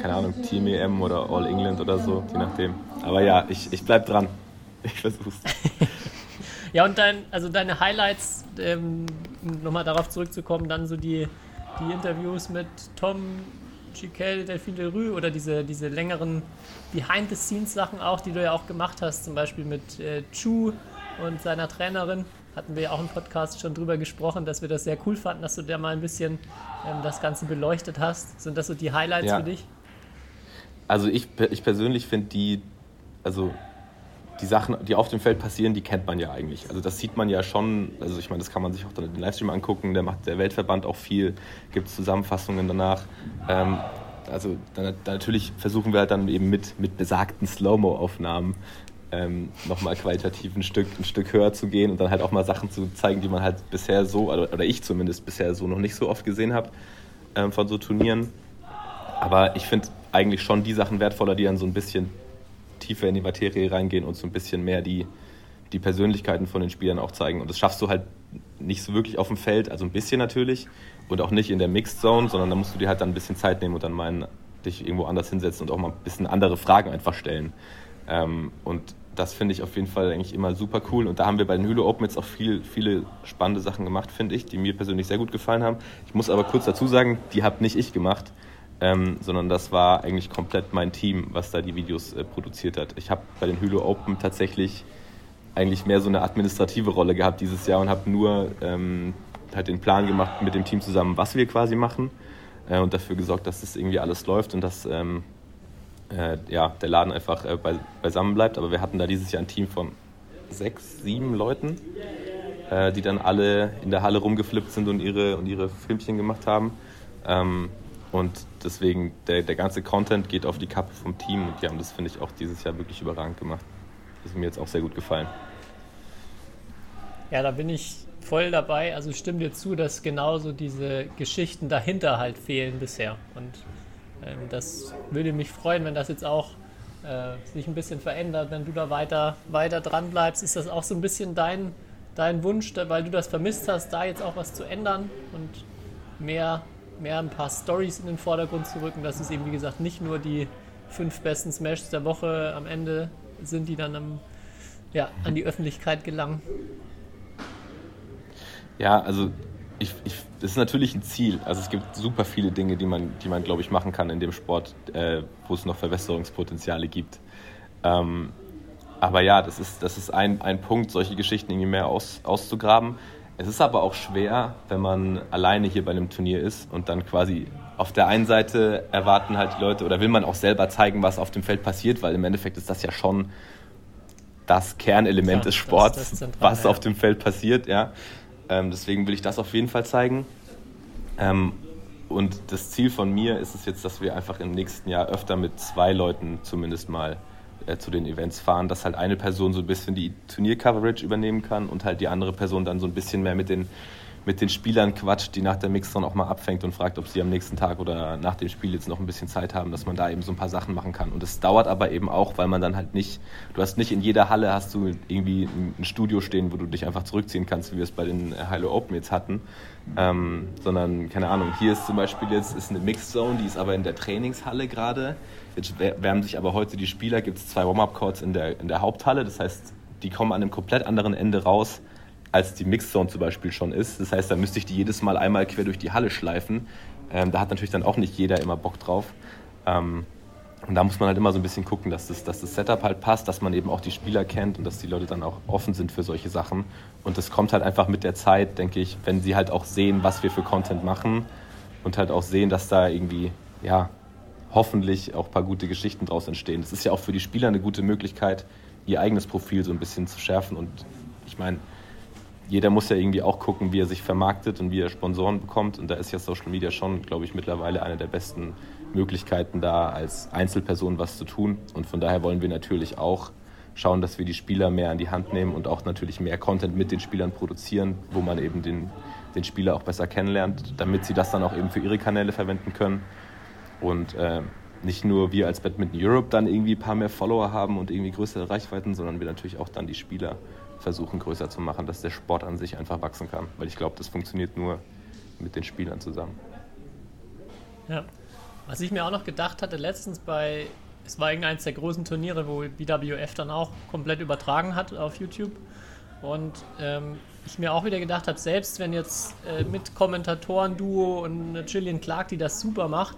F: keine Ahnung, Team EM oder All England oder so, je nachdem. Aber ja, ich, ich bleib dran. Ich versuch's.
D: ja, und dein, also deine Highlights, ähm, nochmal darauf zurückzukommen, dann so die, die Interviews mit Tom Chiquel, Delphine Delrue oder diese, diese längeren Behind-the-Scenes-Sachen auch, die du ja auch gemacht hast, zum Beispiel mit äh, Chu und seiner Trainerin. Hatten wir ja auch im Podcast schon drüber gesprochen, dass wir das sehr cool fanden, dass du da mal ein bisschen ähm, das Ganze beleuchtet hast. Sind das so die Highlights ja. für dich?
F: Also ich, ich persönlich finde die, also die Sachen, die auf dem Feld passieren, die kennt man ja eigentlich. Also das sieht man ja schon, also ich meine, das kann man sich auch dann in den Livestream angucken, der macht der Weltverband auch viel, gibt Zusammenfassungen danach. Ähm, also dann, dann natürlich versuchen wir halt dann eben mit, mit besagten Slow-Mo-Aufnahmen ähm, nochmal qualitativ ein Stück, ein Stück höher zu gehen und dann halt auch mal Sachen zu zeigen, die man halt bisher so, oder, ich zumindest bisher so noch nicht so oft gesehen habe ähm, von so Turnieren. Aber ich finde eigentlich schon die Sachen wertvoller, die dann so ein bisschen tiefer in die Materie reingehen und so ein bisschen mehr die, die Persönlichkeiten von den Spielern auch zeigen. Und das schaffst du halt nicht so wirklich auf dem Feld, also ein bisschen natürlich und auch nicht in der Mixed Zone, sondern da musst du dir halt dann ein bisschen Zeit nehmen und dann mal dich irgendwo anders hinsetzen und auch mal ein bisschen andere Fragen einfach stellen. Ähm, und das finde ich auf jeden Fall eigentlich immer super cool. Und da haben wir bei den Hüle Open jetzt auch viel, viele spannende Sachen gemacht, finde ich, die mir persönlich sehr gut gefallen haben. Ich muss aber kurz dazu sagen, die habe nicht ich gemacht ähm, sondern das war eigentlich komplett mein Team, was da die Videos äh, produziert hat. Ich habe bei den Hülo Open tatsächlich eigentlich mehr so eine administrative Rolle gehabt dieses Jahr und habe nur ähm, halt den Plan gemacht mit dem Team zusammen, was wir quasi machen äh, und dafür gesorgt, dass das irgendwie alles läuft und dass ähm, äh, ja, der Laden einfach äh, bei, beisammen bleibt. Aber wir hatten da dieses Jahr ein Team von sechs, sieben Leuten, äh, die dann alle in der Halle rumgeflippt sind und ihre, und ihre Filmchen gemacht haben. Ähm, und deswegen, der, der ganze Content geht auf die Kappe vom Team und die haben das, finde ich, auch dieses Jahr wirklich überragend gemacht. Das ist mir jetzt auch sehr gut gefallen.
D: Ja, da bin ich voll dabei. Also stimme dir zu, dass genauso diese Geschichten dahinter halt fehlen bisher. Und das würde mich freuen, wenn das jetzt auch äh, sich ein bisschen verändert, wenn du da weiter, weiter dran bleibst. Ist das auch so ein bisschen dein, dein Wunsch, weil du das vermisst hast, da jetzt auch was zu ändern und mehr mehr ein paar Stories in den Vordergrund zu rücken, dass es eben, wie gesagt, nicht nur die fünf besten Smashs der Woche am Ende sind, die dann am, ja, an die Öffentlichkeit gelangen.
F: Ja, also ich, ich, das ist natürlich ein Ziel. Also es gibt super viele Dinge, die man, die man glaube ich, machen kann in dem Sport, äh, wo es noch Verbesserungspotenziale gibt. Ähm, aber ja, das ist, das ist ein, ein Punkt, solche Geschichten irgendwie mehr aus, auszugraben. Es ist aber auch schwer, wenn man alleine hier bei einem Turnier ist und dann quasi auf der einen Seite erwarten halt die Leute oder will man auch selber zeigen, was auf dem Feld passiert, weil im Endeffekt ist das ja schon das Kernelement ja, des Sports, das, das was ja. auf dem Feld passiert. Ja. Ähm, deswegen will ich das auf jeden Fall zeigen. Ähm, und das Ziel von mir ist es jetzt, dass wir einfach im nächsten Jahr öfter mit zwei Leuten zumindest mal äh, zu den Events fahren, dass halt eine Person so ein bisschen die Turnier-Coverage übernehmen kann und halt die andere Person dann so ein bisschen mehr mit den, mit den Spielern quatscht, die nach der Mixzone auch mal abfängt und fragt, ob sie am nächsten Tag oder nach dem Spiel jetzt noch ein bisschen Zeit haben, dass man da eben so ein paar Sachen machen kann. Und es dauert aber eben auch, weil man dann halt nicht, du hast nicht in jeder Halle hast du irgendwie ein Studio stehen, wo du dich einfach zurückziehen kannst, wie wir es bei den Hilo Open jetzt hatten, ähm, sondern, keine Ahnung, hier ist zum Beispiel jetzt ist eine Mixzone, die ist aber in der Trainingshalle gerade Jetzt wärmen sich aber heute die Spieler, gibt es zwei Warm-Up-Courts in der, in der Haupthalle. Das heißt, die kommen an einem komplett anderen Ende raus, als die Mixzone zum Beispiel schon ist. Das heißt, da müsste ich die jedes Mal einmal quer durch die Halle schleifen. Ähm, da hat natürlich dann auch nicht jeder immer Bock drauf. Ähm, und da muss man halt immer so ein bisschen gucken, dass das, dass das Setup halt passt, dass man eben auch die Spieler kennt und dass die Leute dann auch offen sind für solche Sachen. Und das kommt halt einfach mit der Zeit, denke ich, wenn sie halt auch sehen, was wir für Content machen und halt auch sehen, dass da irgendwie, ja, hoffentlich auch ein paar gute Geschichten daraus entstehen. Das ist ja auch für die Spieler eine gute Möglichkeit, ihr eigenes Profil so ein bisschen zu schärfen. Und ich meine, jeder muss ja irgendwie auch gucken, wie er sich vermarktet und wie er Sponsoren bekommt. Und da ist ja Social Media schon, glaube ich, mittlerweile eine der besten Möglichkeiten, da als Einzelperson was zu tun. Und von daher wollen wir natürlich auch schauen, dass wir die Spieler mehr an die Hand nehmen und auch natürlich mehr Content mit den Spielern produzieren, wo man eben den, den Spieler auch besser kennenlernt, damit sie das dann auch eben für ihre Kanäle verwenden können. Und äh, nicht nur wir als Badminton Europe dann irgendwie ein paar mehr Follower haben und irgendwie größere Reichweiten, sondern wir natürlich auch dann die Spieler versuchen größer zu machen, dass der Sport an sich einfach wachsen kann. Weil ich glaube, das funktioniert nur mit den Spielern zusammen.
D: Ja. Was ich mir auch noch gedacht hatte, letztens bei, es war irgendeins der großen Turniere, wo BWF dann auch komplett übertragen hat auf YouTube. Und ähm, ich mir auch wieder gedacht habe, selbst wenn jetzt äh, mit Kommentatoren-Duo und Gillian Clark, die das super macht,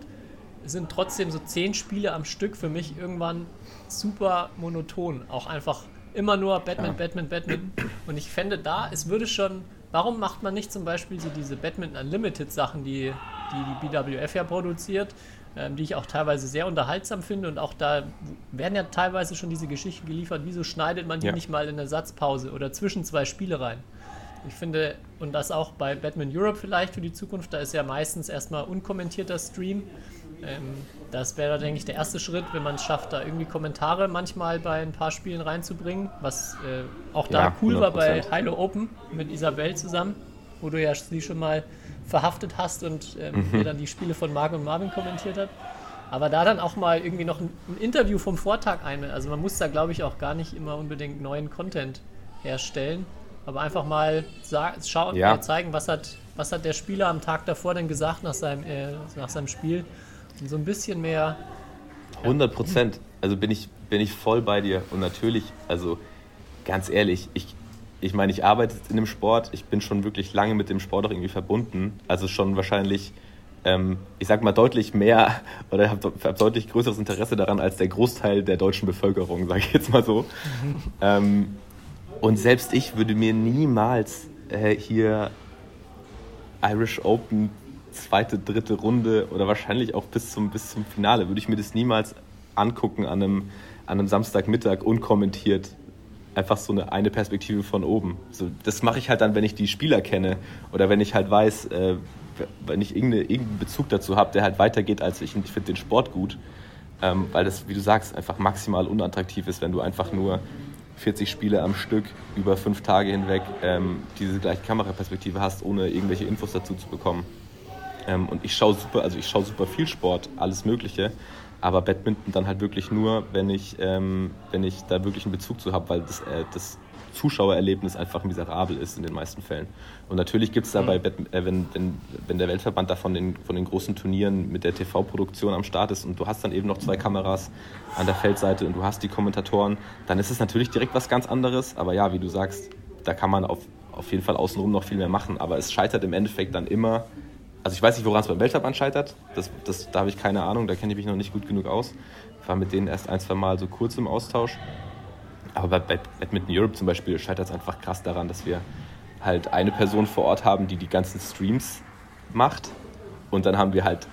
D: sind trotzdem so zehn Spiele am Stück für mich irgendwann super monoton. Auch einfach immer nur Batman, ja. Batman, Batman. Und ich fände da, es würde schon, warum macht man nicht zum Beispiel so diese Batman Unlimited Sachen, die die, die BWF ja produziert, ähm, die ich auch teilweise sehr unterhaltsam finde und auch da werden ja teilweise schon diese Geschichten geliefert, wieso schneidet man die ja. nicht mal in der Satzpause oder zwischen zwei Spiele rein? Ich finde, und das auch bei Batman Europe vielleicht für die Zukunft, da ist ja meistens erstmal unkommentierter Stream. Ähm, das wäre, denke ich, der erste Schritt, wenn man es schafft, da irgendwie Kommentare manchmal bei ein paar Spielen reinzubringen, was äh, auch da ja, cool 100%. war bei Hilo Open mit Isabel zusammen, wo du ja sie schon mal verhaftet hast und ähm, mhm. dann die Spiele von Marc und Marvin kommentiert hat. Aber da dann auch mal irgendwie noch ein, ein Interview vom Vortag ein. Also man muss da, glaube ich, auch gar nicht immer unbedingt neuen Content herstellen. Aber einfach mal schauen, ja. zeigen, was hat, was hat der Spieler am Tag davor denn gesagt nach seinem, äh, nach seinem Spiel. So ein bisschen mehr.
F: 100 Prozent. Also bin ich, bin ich voll bei dir. Und natürlich, also ganz ehrlich, ich, ich meine, ich arbeite in dem Sport. Ich bin schon wirklich lange mit dem Sport auch irgendwie verbunden. Also schon wahrscheinlich, ähm, ich sag mal, deutlich mehr oder habe hab deutlich größeres Interesse daran als der Großteil der deutschen Bevölkerung, sage ich jetzt mal so. ähm, und selbst ich würde mir niemals äh, hier Irish Open zweite, dritte Runde oder wahrscheinlich auch bis zum, bis zum Finale, würde ich mir das niemals angucken an einem, an einem Samstagmittag unkommentiert. Einfach so eine, eine Perspektive von oben. So, das mache ich halt dann, wenn ich die Spieler kenne oder wenn ich halt weiß, äh, wenn ich irgendeinen Bezug dazu habe, der halt weitergeht als ich und ich finde den Sport gut. Ähm, weil das, wie du sagst, einfach maximal unattraktiv ist, wenn du einfach nur 40 Spiele am Stück über fünf Tage hinweg ähm, diese gleiche Kameraperspektive hast, ohne irgendwelche Infos dazu zu bekommen. Ähm, und ich schaue super, also ich schaue super viel Sport, alles Mögliche, aber Badminton dann halt wirklich nur, wenn ich, ähm, wenn ich da wirklich einen Bezug zu habe, weil das, äh, das Zuschauererlebnis einfach miserabel ist in den meisten Fällen. Und natürlich gibt es da bei, mhm. äh, wenn, wenn, wenn der Weltverband da von den, von den großen Turnieren mit der TV-Produktion am Start ist und du hast dann eben noch zwei Kameras an der Feldseite und du hast die Kommentatoren, dann ist es natürlich direkt was ganz anderes. Aber ja, wie du sagst, da kann man auf, auf jeden Fall außenrum noch viel mehr machen. Aber es scheitert im Endeffekt dann immer also ich weiß nicht, woran es beim Weltverband scheitert. Das, das, da habe ich keine Ahnung, da kenne ich mich noch nicht gut genug aus. Ich war mit denen erst ein, zwei Mal so kurz im Austausch. Aber bei Badminton Europe zum Beispiel scheitert es einfach krass daran, dass wir halt eine Person vor Ort haben, die die ganzen Streams macht. Und dann haben wir halt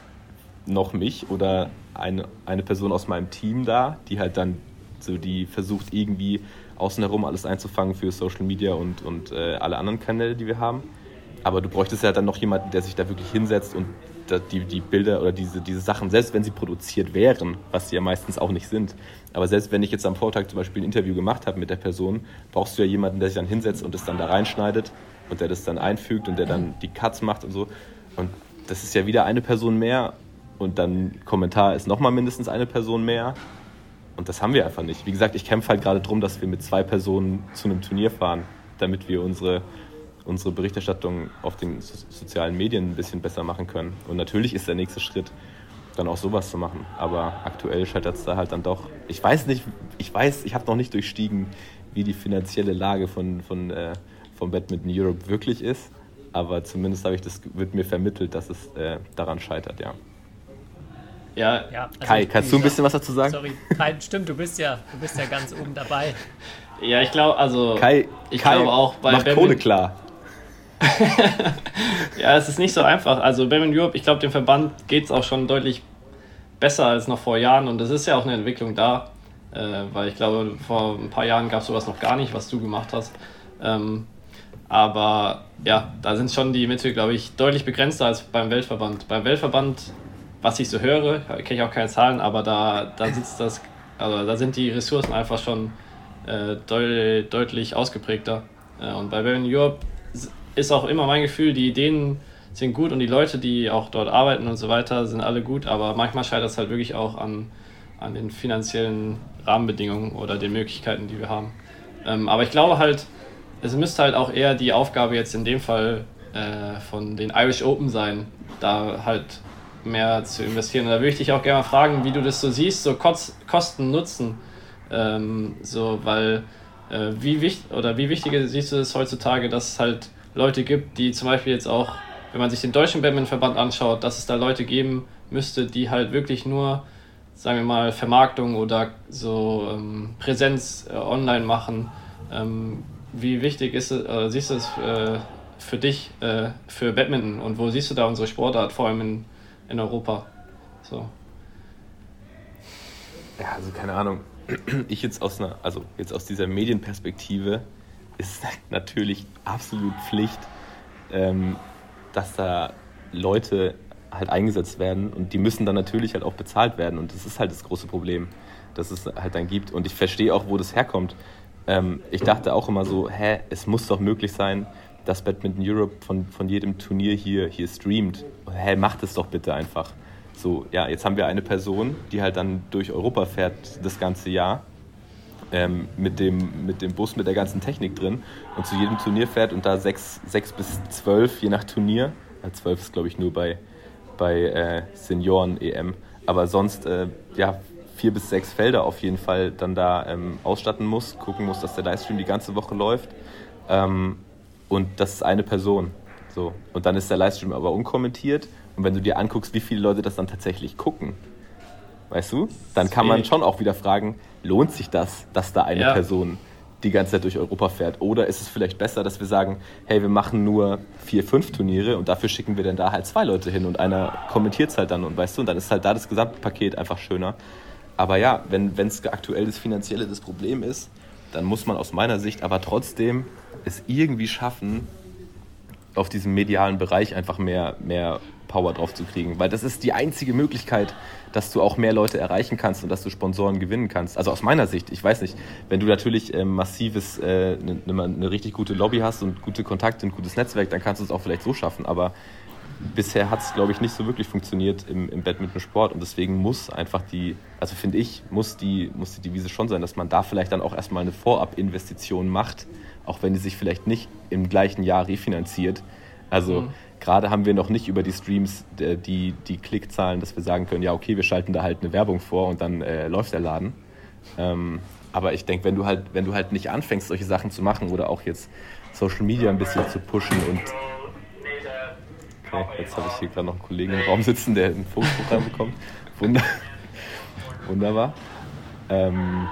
F: noch mich oder eine, eine Person aus meinem Team da, die halt dann so die versucht irgendwie außen herum alles einzufangen für Social Media und, und äh, alle anderen Kanäle, die wir haben. Aber du bräuchtest ja dann noch jemanden, der sich da wirklich hinsetzt und die, die Bilder oder diese, diese Sachen, selbst wenn sie produziert wären, was sie ja meistens auch nicht sind, aber selbst wenn ich jetzt am Vortag zum Beispiel ein Interview gemacht habe mit der Person, brauchst du ja jemanden, der sich dann hinsetzt und das dann da reinschneidet und der das dann einfügt und der dann die Cuts macht und so. Und das ist ja wieder eine Person mehr und dann Kommentar ist nochmal mindestens eine Person mehr. Und das haben wir einfach nicht. Wie gesagt, ich kämpfe halt gerade darum, dass wir mit zwei Personen zu einem Turnier fahren, damit wir unsere unsere Berichterstattung auf den so sozialen Medien ein bisschen besser machen können. Und natürlich ist der nächste Schritt, dann auch sowas zu machen. Aber aktuell scheitert es da halt dann doch. Ich weiß nicht, ich weiß, ich habe noch nicht durchstiegen, wie die finanzielle Lage von, von, äh, von Badminton Europe wirklich ist. Aber zumindest habe ich das, wird mir vermittelt, dass es äh, daran scheitert, ja.
E: Ja,
F: ja also Kai, kannst du ein bisschen was dazu sagen?
D: Sorry, Kai, stimmt, du bist ja, du bist ja ganz oben dabei.
E: Ja, ich glaube, also
F: Kai,
E: ich
F: Kai
E: glaube auch
F: bei macht Kohle klar.
E: ja, es ist nicht so einfach. Also Batman Europe, ich glaube, dem Verband geht es auch schon deutlich besser als noch vor Jahren und es ist ja auch eine Entwicklung da, äh, weil ich glaube, vor ein paar Jahren gab es sowas noch gar nicht, was du gemacht hast. Ähm, aber ja, da sind schon die Mittel, glaube ich, deutlich begrenzter als beim Weltverband. Beim Weltverband, was ich so höre, kenne ich auch keine Zahlen, aber da, da sitzt das, also da sind die Ressourcen einfach schon äh, deut deutlich ausgeprägter. Äh, und bei Batman Europe ist auch immer mein Gefühl, die Ideen sind gut und die Leute, die auch dort arbeiten und so weiter, sind alle gut, aber manchmal scheitert es halt wirklich auch an, an den finanziellen Rahmenbedingungen oder den Möglichkeiten, die wir haben. Ähm, aber ich glaube halt, es müsste halt auch eher die Aufgabe jetzt in dem Fall äh, von den Irish Open sein, da halt mehr zu investieren. Und da würde ich dich auch gerne mal fragen, wie du das so siehst, so Kosten, Nutzen, ähm, so, weil äh, wie wichtig oder wie wichtig siehst du es heutzutage, dass halt Leute gibt, die zum Beispiel jetzt auch, wenn man sich den deutschen Badmintonverband anschaut, dass es da Leute geben müsste, die halt wirklich nur, sagen wir mal, Vermarktung oder so ähm, Präsenz äh, online machen. Ähm, wie wichtig ist es, äh, siehst du es äh, für dich, äh, für Badminton und wo siehst du da unsere Sportart, vor allem in, in Europa? So.
F: Ja, also keine Ahnung. Ich jetzt aus einer, also jetzt aus dieser Medienperspektive ist natürlich absolut Pflicht, ähm, dass da Leute halt eingesetzt werden und die müssen dann natürlich halt auch bezahlt werden und das ist halt das große Problem, dass es halt dann gibt und ich verstehe auch, wo das herkommt. Ähm, ich dachte auch immer so, hä, es muss doch möglich sein, dass Badminton Europe von, von jedem Turnier hier, hier streamt. Hä, macht es doch bitte einfach. So, ja, jetzt haben wir eine Person, die halt dann durch Europa fährt das ganze Jahr ähm, mit, dem, mit dem Bus mit der ganzen Technik drin und zu jedem Turnier fährt und da sechs, sechs bis zwölf, je nach Turnier, zwölf ist glaube ich nur bei, bei äh, Senioren-EM, aber sonst äh, ja, vier bis sechs Felder auf jeden Fall dann da ähm, ausstatten muss, gucken muss, dass der Livestream die ganze Woche läuft. Ähm, und das ist eine Person. So. Und dann ist der Livestream aber unkommentiert. Und wenn du dir anguckst, wie viele Leute das dann tatsächlich gucken, weißt du, dann kann man schon auch wieder fragen, lohnt sich das, dass da eine ja. Person die ganze Zeit durch Europa fährt? Oder ist es vielleicht besser, dass wir sagen, hey, wir machen nur vier, fünf Turniere und dafür schicken wir dann da halt zwei Leute hin und einer kommentiert es halt dann und weißt du, und dann ist halt da das Gesamtpaket einfach schöner. Aber ja, wenn es aktuell das Finanzielle das Problem ist, dann muss man aus meiner Sicht aber trotzdem es irgendwie schaffen, auf diesem medialen Bereich einfach mehr, mehr Power drauf zu kriegen. Weil das ist die einzige Möglichkeit, dass du auch mehr Leute erreichen kannst und dass du Sponsoren gewinnen kannst. Also aus meiner Sicht, ich weiß nicht, wenn du natürlich äh, massives, äh, eine, eine ne richtig gute Lobby hast und gute Kontakte und gutes Netzwerk, dann kannst du es auch vielleicht so schaffen. Aber bisher hat es, glaube ich, nicht so wirklich funktioniert im, im Badminton-Sport und deswegen muss einfach die, also finde ich, muss die, muss die Devise schon sein, dass man da vielleicht dann auch erstmal eine Vorab-Investition macht, auch wenn die sich vielleicht nicht im gleichen Jahr refinanziert. Also mhm. Gerade haben wir noch nicht über die Streams äh, die, die Klickzahlen, dass wir sagen können, ja okay, wir schalten da halt eine Werbung vor und dann äh, läuft der Laden. Ähm, aber ich denke, wenn du halt, wenn du halt nicht anfängst, solche Sachen zu machen oder auch jetzt Social Media ein bisschen zu pushen und Okay, jetzt habe ich hier gerade noch einen Kollegen im Raum sitzen, der ein Fokusprogramm bekommt. Wunder Wunderbar. Ähm,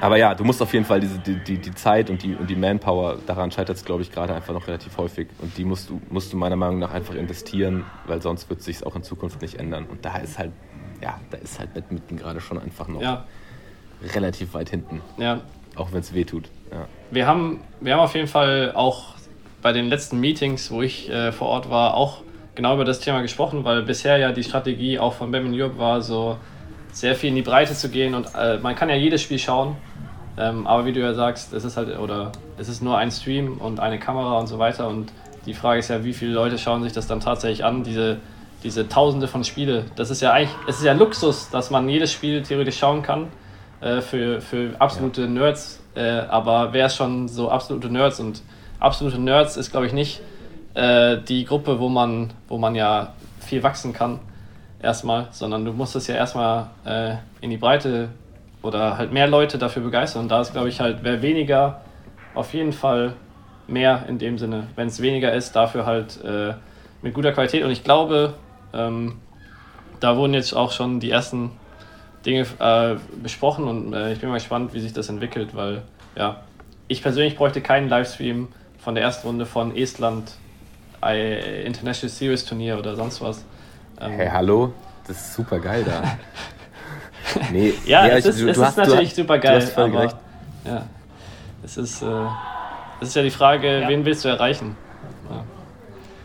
F: aber ja, du musst auf jeden Fall diese, die, die, die Zeit und die, und die Manpower, daran scheitert es, glaube ich, gerade einfach noch relativ häufig. Und die musst du, musst du meiner Meinung nach einfach investieren, weil sonst wird es sich auch in Zukunft nicht ändern. Und da ist halt, ja, da ist halt Badminton gerade schon einfach noch ja. relativ weit hinten. Ja. Auch wenn es weh tut. Ja.
E: Wir, haben, wir haben auf jeden Fall auch bei den letzten Meetings, wo ich äh, vor Ort war, auch genau über das Thema gesprochen, weil bisher ja die Strategie auch von Badminton Europe war, so sehr viel in die Breite zu gehen und äh, man kann ja jedes Spiel schauen, ähm, aber wie du ja sagst, es ist halt, oder es ist nur ein Stream und eine Kamera und so weiter und die Frage ist ja, wie viele Leute schauen sich das dann tatsächlich an, diese, diese Tausende von Spiele. Das ist ja eigentlich, es ist ja Luxus, dass man jedes Spiel theoretisch schauen kann, äh, für, für absolute ja. Nerds, äh, aber wer ist schon so absolute Nerds und absolute Nerds ist, glaube ich, nicht äh, die Gruppe, wo man, wo man ja viel wachsen kann, erstmal, sondern du musst es ja erstmal äh, in die Breite oder halt mehr Leute dafür begeistern. Und da ist, glaube ich, halt, wer weniger, auf jeden Fall mehr in dem Sinne. Wenn es weniger ist, dafür halt äh, mit guter Qualität. Und ich glaube, ähm, da wurden jetzt auch schon die ersten Dinge äh, besprochen und äh, ich bin mal gespannt, wie sich das entwickelt, weil ja, ich persönlich bräuchte keinen Livestream von der ersten Runde von Estland International Series Turnier oder sonst was.
F: Ähm, hey, hallo? Das ist super geil da.
E: nee, ja, ja, es ist, du, es du ist hast, natürlich super geil. Du hast voll aber, Ja, es ist, äh, es ist ja die Frage, ja. wen willst du erreichen? Ja.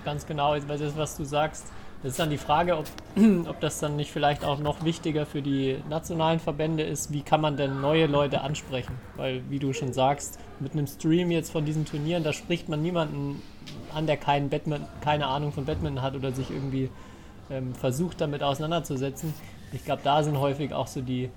D: Ganz genau, das ist, was du sagst. Das ist dann die Frage, ob, ob das dann nicht vielleicht auch noch wichtiger für die nationalen Verbände ist, wie kann man denn neue Leute ansprechen? Weil, wie du schon sagst, mit einem Stream jetzt von diesen Turnieren, da spricht man niemanden an, der keinen Badminton, keine Ahnung von Badminton hat oder sich irgendwie ähm, versucht, damit auseinanderzusetzen. Ich glaube, da sind häufig auch so die,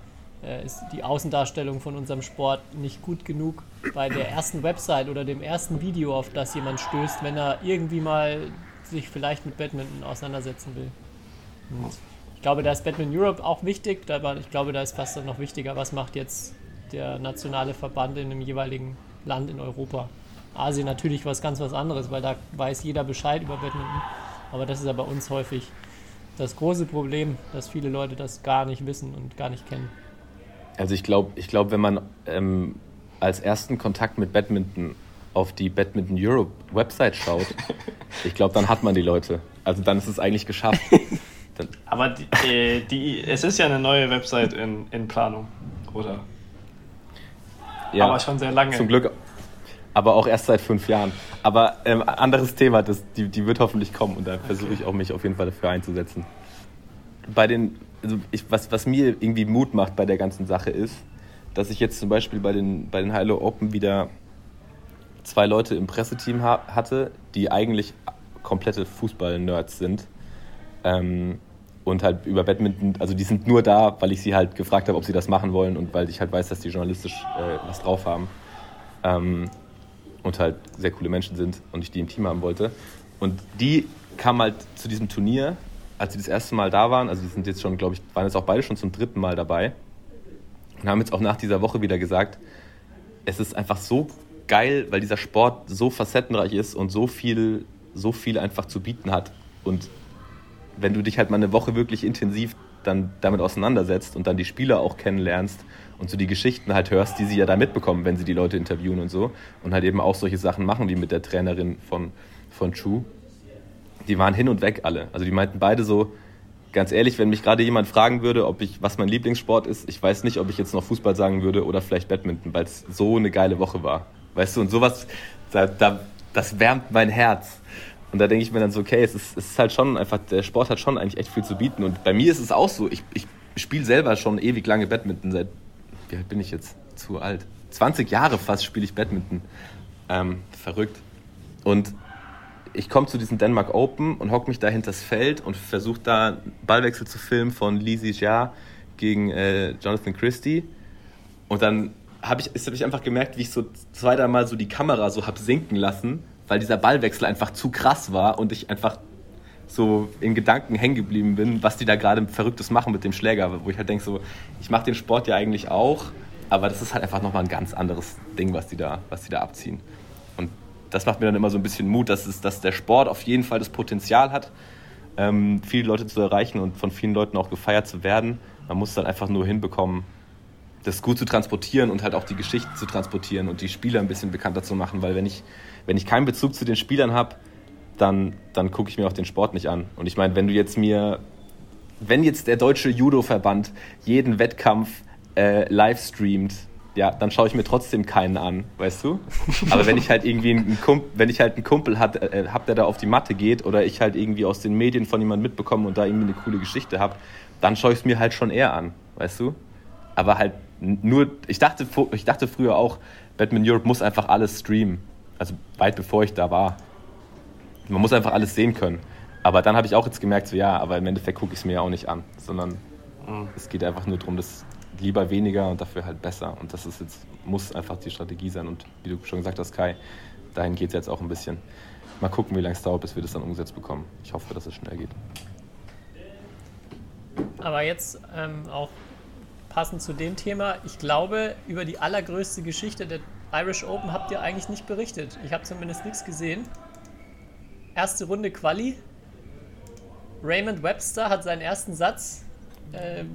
D: äh, ist die Außendarstellung von unserem Sport nicht gut genug bei der ersten Website oder dem ersten Video, auf das jemand stößt, wenn er irgendwie mal sich vielleicht mit Badminton auseinandersetzen will. Und ich glaube, da ist Badminton Europe auch wichtig, aber ich glaube, da ist fast noch wichtiger, was macht jetzt der nationale Verband in einem jeweiligen Land in Europa. Asien natürlich was ganz was anderes, weil da weiß jeder Bescheid über Badminton. Aber das ist ja bei uns häufig das große Problem, dass viele Leute das gar nicht wissen und gar nicht kennen.
F: Also ich glaube, ich glaub, wenn man ähm, als ersten Kontakt mit Badminton auf die Badminton Europe Website schaut, ich glaube, dann hat man die Leute. Also dann ist es eigentlich geschafft. Dann,
E: Aber die, äh, die, es ist ja eine neue Website in, in Planung, oder?
F: ja,
E: Aber schon sehr lange.
F: Zum Glück. Aber auch erst seit fünf Jahren. Aber ähm, anderes Thema, das, die, die wird hoffentlich kommen und da versuche ich auch mich auf jeden Fall dafür einzusetzen. Bei den, also ich, was, was mir irgendwie Mut macht bei der ganzen Sache ist, dass ich jetzt zum Beispiel bei den, bei den Hilo Open wieder zwei Leute im Presseteam ha hatte, die eigentlich komplette Fußball-Nerds sind. Ähm, und halt über Badminton, also die sind nur da, weil ich sie halt gefragt habe, ob sie das machen wollen und weil ich halt weiß, dass die journalistisch äh, was drauf haben. Ähm, und halt sehr coole Menschen sind und ich die im Team haben wollte. Und die kamen halt zu diesem Turnier, als sie das erste Mal da waren, also die sind jetzt schon, glaube ich, waren jetzt auch beide schon zum dritten Mal dabei und haben jetzt auch nach dieser Woche wieder gesagt, es ist einfach so geil, weil dieser Sport so facettenreich ist und so viel, so viel einfach zu bieten hat. Und wenn du dich halt mal eine Woche wirklich intensiv dann damit auseinandersetzt und dann die Spieler auch kennenlernst und so die Geschichten halt hörst, die sie ja da mitbekommen, wenn sie die Leute interviewen und so und halt eben auch solche Sachen machen wie mit der Trainerin von, von Chu. Die waren hin und weg alle. Also die meinten beide so, ganz ehrlich, wenn mich gerade jemand fragen würde, ob ich, was mein Lieblingssport ist, ich weiß nicht, ob ich jetzt noch Fußball sagen würde oder vielleicht Badminton, weil es so eine geile Woche war. Weißt du, und sowas, da, da, das wärmt mein Herz. Und da denke ich mir dann so, okay, es ist, es ist halt schon einfach, der Sport hat schon eigentlich echt viel zu bieten. Und bei mir ist es auch so, ich, ich spiele selber schon ewig lange Badminton. Seit, wie alt bin ich jetzt? Zu alt. 20 Jahre fast spiele ich Badminton. Ähm, verrückt. Und ich komme zu diesem Denmark Open und hocke mich da hinters Feld und versuche da Ballwechsel zu filmen von Lisi Jia gegen äh, Jonathan Christie. Und dann habe ich, hab ich einfach gemerkt, wie ich so zwei, dreimal so die Kamera so habe sinken lassen, weil dieser Ballwechsel einfach zu krass war und ich einfach so in Gedanken hängen geblieben bin, was die da gerade Verrücktes machen mit dem Schläger, wo ich halt denke so, ich mache den Sport ja eigentlich auch, aber das ist halt einfach nochmal ein ganz anderes Ding, was die da, was die da abziehen. Und das macht mir dann immer so ein bisschen Mut, dass, es, dass der Sport auf jeden Fall das Potenzial hat, ähm, viele Leute zu erreichen und von vielen Leuten auch gefeiert zu werden. Man muss dann einfach nur hinbekommen, das gut zu transportieren und halt auch die Geschichte zu transportieren und die Spieler ein bisschen bekannter zu machen, weil wenn ich, wenn ich keinen Bezug zu den Spielern habe, dann, dann gucke ich mir auch den Sport nicht an. Und ich meine, wenn du jetzt mir, wenn jetzt der deutsche Judo-Verband jeden Wettkampf äh, live streamt, ja, dann schaue ich mir trotzdem keinen an, weißt du? Aber wenn ich halt irgendwie einen Kumpel, wenn ich halt einen Kumpel hat, äh, hab, der da auf die Matte geht oder ich halt irgendwie aus den Medien von jemandem mitbekomme und da irgendwie eine coole Geschichte habe, dann schaue ich es mir halt schon eher an, weißt du? Aber halt nur, ich dachte, ich dachte früher auch, Batman Europe muss einfach alles streamen. Also weit bevor ich da war. Man muss einfach alles sehen können. Aber dann habe ich auch jetzt gemerkt, so ja, aber im Endeffekt gucke ich es mir ja auch nicht an, sondern mhm. es geht einfach nur darum, dass lieber weniger und dafür halt besser. Und das ist jetzt, muss einfach die Strategie sein. Und wie du schon gesagt hast, Kai, dahin geht es jetzt auch ein bisschen. Mal gucken, wie lange es dauert, bis wir das dann umgesetzt bekommen. Ich hoffe, dass es schnell geht.
D: Aber jetzt ähm, auch passend zu dem Thema, ich glaube, über die allergrößte Geschichte der Irish Open habt ihr eigentlich nicht berichtet. Ich habe zumindest nichts gesehen. Erste Runde Quali. Raymond Webster hat seinen ersten Satz äh,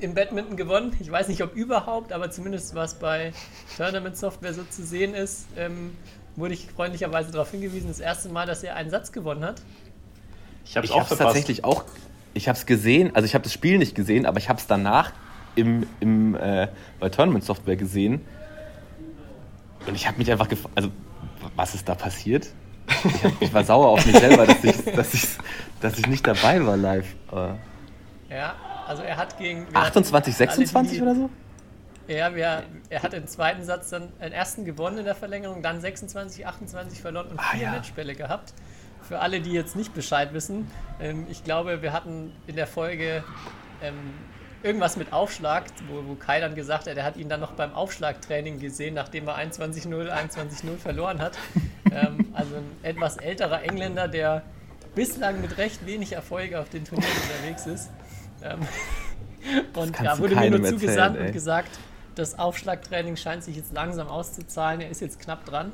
D: im Badminton gewonnen. Ich weiß nicht, ob überhaupt, aber zumindest was bei Tournament Software so zu sehen ist, ähm, wurde ich freundlicherweise darauf hingewiesen, das erste Mal, dass er einen Satz gewonnen hat.
F: Ich habe es tatsächlich auch, ich habe es gesehen, also ich habe das Spiel nicht gesehen, aber ich habe es danach im, im, äh, bei Tournament Software gesehen. Und ich habe mich einfach gefragt, also was ist da passiert? Ich, hab, ich, war sauer auf mich selber, dass ich, dass, ich, dass ich nicht dabei war live.
D: Aber ja, also er hat gegen...
F: 28, 26 oder so?
D: Ja, wir, er hat im zweiten Satz dann den ersten gewonnen in der Verlängerung, dann 26, 28 verloren und
F: Ah,
D: vier
F: ja.
D: Matchbälle gehabt. Für alle, die jetzt nicht Bescheid wissen, ähm, ich glaube, wir hatten in der Folge ähm, irgendwas mit Aufschlag, wo, wo Kai dann gesagt hat, er hat ihn dann noch beim Aufschlagtraining gesehen, nachdem er 21-0, 21-0 verloren hat. ähm, also ein etwas älterer Engländer, der bislang mit recht wenig Erfolg auf den Turnieren unterwegs ist. Ähm, und ja,
F: du
D: wurde mir nur
F: erzählen,
D: zugesandt
F: ey.
D: und gesagt, das Aufschlagtraining scheint sich jetzt langsam auszuzahlen. Er ist jetzt knapp dran.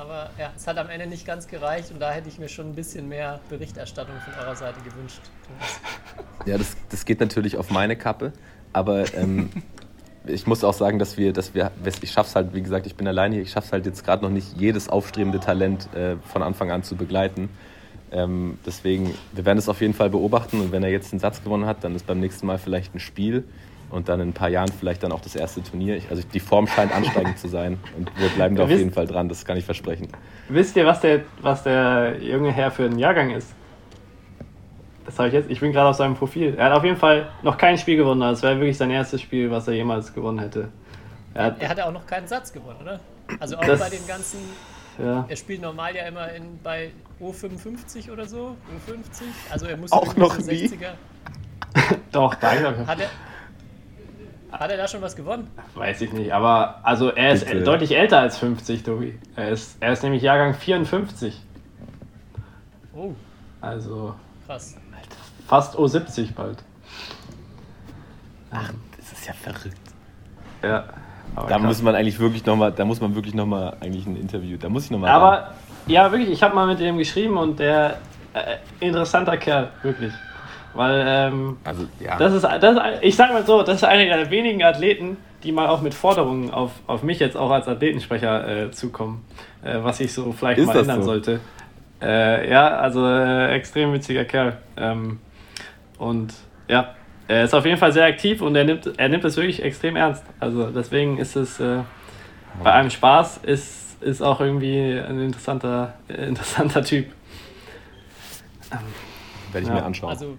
D: Aber ja, es hat am Ende nicht ganz gereicht und da hätte ich mir schon ein bisschen mehr Berichterstattung von eurer Seite gewünscht.
F: Ja, das, das geht natürlich auf meine Kappe, aber ähm, ich muss auch sagen, dass wir, dass wir, ich schaff's halt, wie gesagt, ich bin alleine hier, ich schaff's halt jetzt gerade noch nicht, jedes aufstrebende Talent äh, von Anfang an zu begleiten. Ähm, deswegen, wir werden es auf jeden Fall beobachten und wenn er jetzt einen Satz gewonnen hat, dann ist beim nächsten Mal vielleicht ein Spiel und dann in ein paar Jahren vielleicht dann auch das erste Turnier. Ich, also die Form scheint ansteigend zu sein und wir bleiben da auf
E: Wisst-
F: jeden Fall dran, das kann ich versprechen.
E: Wisst ihr, was der, was der junge Herr für ein Jahrgang ist? Das habe ich jetzt. Ich bin gerade auf seinem Profil. Er hat auf jeden Fall noch kein Spiel gewonnen. Das wäre wirklich sein erstes Spiel, was er jemals gewonnen hätte. Er hat,
D: Er hatte auch noch keinen Satz gewonnen, oder? Also auch
E: Das-
D: bei den ganzen,
E: ja.
D: er spielt normal ja immer in, bei O55 oder so, O50. Also er muss
F: Auch noch
D: so
F: nie?
D: 60er.
E: Doch, da glaub ich.
D: Hat er, hat er da schon was gewonnen?
E: Weiß ich nicht. Aber also er ist
F: Bitte.
E: deutlich älter als 50, Tobi. Er ist, er ist nämlich Jahrgang 54.
D: Oh,
E: Also
D: krass.
E: fast O70 bald.
F: Das ist ja verrückt.
E: Ja. Aber
F: Da
E: krass.
F: muss man eigentlich wirklich nochmal, da muss man wirklich nochmal eigentlich ein Interview, da muss ich nochmal
E: Aber ja, wirklich, ich habe mal mit ihm geschrieben und der äh, interessanter Kerl, wirklich. Weil ähm,
F: Also, ja.
E: das ist, das ich sag mal so, das ist einer der wenigen Athleten, die mal auch mit Forderungen auf, auf mich jetzt auch als Athletensprecher äh, zukommen, äh, was ich so vielleicht
F: Ist
E: mal ändern
F: so?
E: sollte. Äh, ja, also äh, extrem witziger Kerl. Ähm, und ja, er ist auf jeden Fall sehr aktiv und er nimmt, er nimmt es wirklich extrem ernst. Also deswegen ist es äh, bei einem Spaß, ist, ist auch irgendwie ein interessanter, äh, interessanter Typ.
F: Werde ich
E: Ja.
F: mir anschauen.
D: Also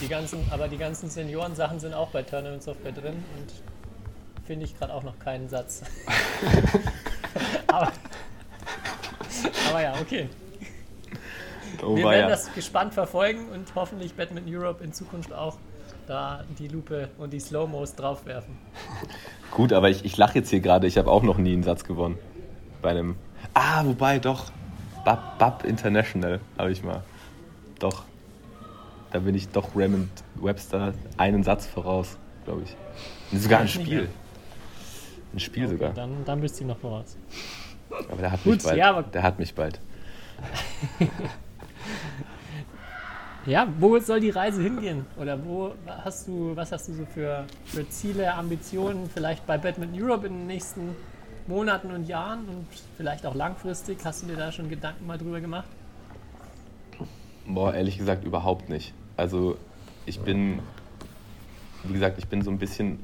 D: die ganzen, aber die ganzen Senioren-Sachen sind auch bei Tournament Software drin und finde ich gerade auch noch keinen Satz. aber, aber ja, okay.
F: oh,
D: Wir werden
F: ja.
D: das gespannt verfolgen und hoffentlich Badminton Europe in Zukunft auch da die Lupe und die Slow-Mos draufwerfen.
F: Gut, aber ich, ich lache jetzt hier gerade, ich habe auch noch nie einen Satz gewonnen. Bei einem. Ah, wobei doch. Bab, Bab International habe ich mal. Doch. Da bin ich doch Raymond Webster einen Satz voraus, glaube ich. Und sogar ein Spiel. Ein Spiel sogar.
D: Dann, dann bist du noch voraus.
F: Aber der hat
D: Gut,
F: mich bald.
D: ja,
F: der hat mich bald.
D: Ja, wo soll die Reise hingehen? Oder wo hast du, was hast du so für, für Ziele, Ambitionen, vielleicht bei Badminton Europe in den nächsten Monaten und Jahren und vielleicht auch langfristig? Hast du dir da schon Gedanken mal drüber gemacht?
F: Boah, ehrlich gesagt überhaupt nicht. Also ich bin, wie gesagt, ich bin so ein bisschen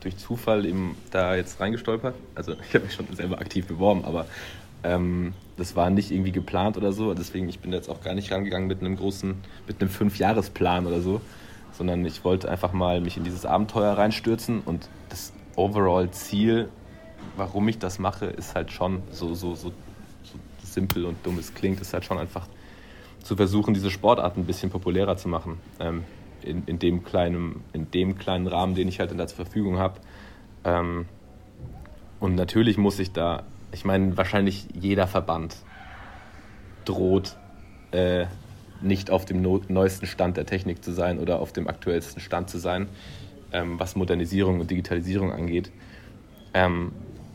F: durch Zufall eben da jetzt reingestolpert. Also ich habe mich schon selber aktiv beworben, aber ähm, das war nicht irgendwie geplant oder so. Deswegen, ich bin da jetzt auch gar nicht rangegangen mit einem großen, mit einem Fünfjahresplan oder so, sondern ich wollte einfach mal mich in dieses Abenteuer reinstürzen und das Overall-Ziel, warum ich das mache, ist halt schon so, so, so, so simpel und dumm es klingt, ist halt schon einfach zu versuchen, diese Sportart ein bisschen populärer zu machen. Ähm, in, in, dem kleinen, in dem kleinen Rahmen, den ich halt da zur Verfügung habe. Ähm, und natürlich muss ich da, ich meine, wahrscheinlich jeder Verband droht, äh, nicht auf dem no neuesten Stand der Technik zu sein oder auf dem aktuellsten Stand zu sein, ähm, was Modernisierung und Digitalisierung angeht. Ähm,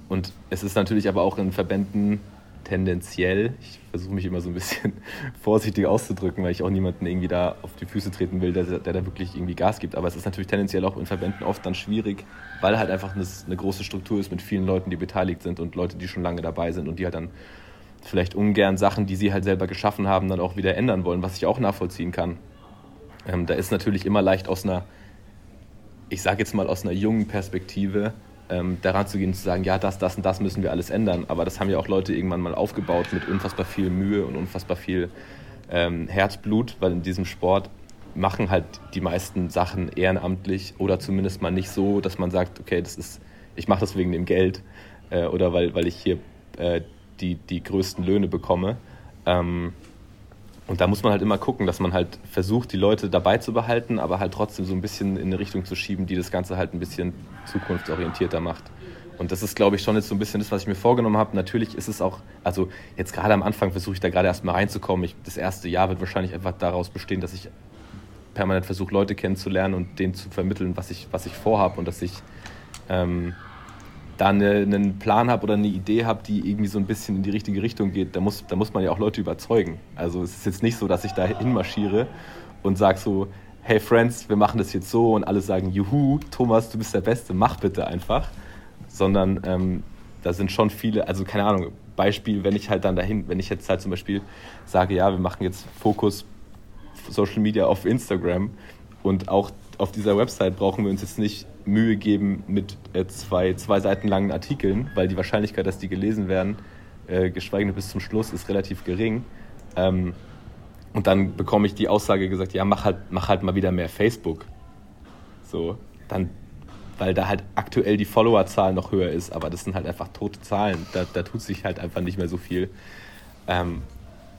F: und es ist natürlich aber auch in Verbänden tendenziell, ich versuche mich immer so ein bisschen vorsichtig auszudrücken, weil ich auch niemanden irgendwie da auf die Füße treten will, der, der da wirklich irgendwie Gas gibt. Aber es ist natürlich tendenziell auch in Verbänden oft dann schwierig, weil halt einfach eine, eine große Struktur ist mit vielen Leuten, die beteiligt sind und Leute, die schon lange dabei sind und die halt dann vielleicht ungern Sachen, die sie halt selber geschaffen haben, dann auch wieder ändern wollen, was ich auch nachvollziehen kann. Ähm, da ist natürlich immer leicht aus einer, ich sage jetzt mal aus einer jungen Perspektive, ähm, daran zu gehen und zu sagen, ja, das, das und das müssen wir alles ändern. Aber das haben ja auch Leute irgendwann mal aufgebaut mit unfassbar viel Mühe und unfassbar viel ähm, Herzblut, weil in diesem Sport machen halt die meisten Sachen ehrenamtlich oder zumindest mal nicht so, dass man sagt, okay, das ist ich mache das wegen dem Geld äh, oder weil, weil ich hier äh, die, die größten Löhne bekomme. Ähm, und da muss man halt immer gucken, dass man halt versucht, die Leute dabei zu behalten, aber halt trotzdem so ein bisschen in eine Richtung zu schieben, die das Ganze halt ein bisschen zukunftsorientierter macht. Und das ist, glaube ich, schon jetzt so ein bisschen das, was ich mir vorgenommen habe. Natürlich ist es auch, also jetzt gerade am Anfang versuche ich da gerade erstmal reinzukommen. Ich, das erste Jahr wird wahrscheinlich einfach daraus bestehen, dass ich permanent versuche, Leute kennenzulernen und denen zu vermitteln, was ich, was ich vorhabe und dass ich ähm, da eine, einen Plan habe oder eine Idee habe, die irgendwie so ein bisschen in die richtige Richtung geht, da muss, da muss man ja auch Leute überzeugen. Also es ist jetzt nicht so, dass ich da hinmarschiere und sage so, hey Friends, wir machen das jetzt so und alle sagen, juhu, Thomas, du bist der Beste, mach bitte einfach. Sondern ähm, da sind schon viele, also keine Ahnung, Beispiel, wenn ich halt dann dahin, wenn ich jetzt halt zum Beispiel sage, ja, wir machen jetzt Fokus Social Media auf Instagram und auch auf dieser Website brauchen wir uns jetzt nicht Mühe geben mit äh, zwei, zwei Seiten langen Artikeln, weil die Wahrscheinlichkeit, dass die gelesen werden, äh, geschweige denn bis zum Schluss, ist relativ gering. Ähm, und dann bekomme ich die Aussage gesagt, ja, mach halt, mach halt mal wieder mehr Facebook. So, dann, weil da halt aktuell die Followerzahl noch höher ist, aber das sind halt einfach tote Zahlen. Da, da tut sich halt einfach nicht mehr so viel. Ähm,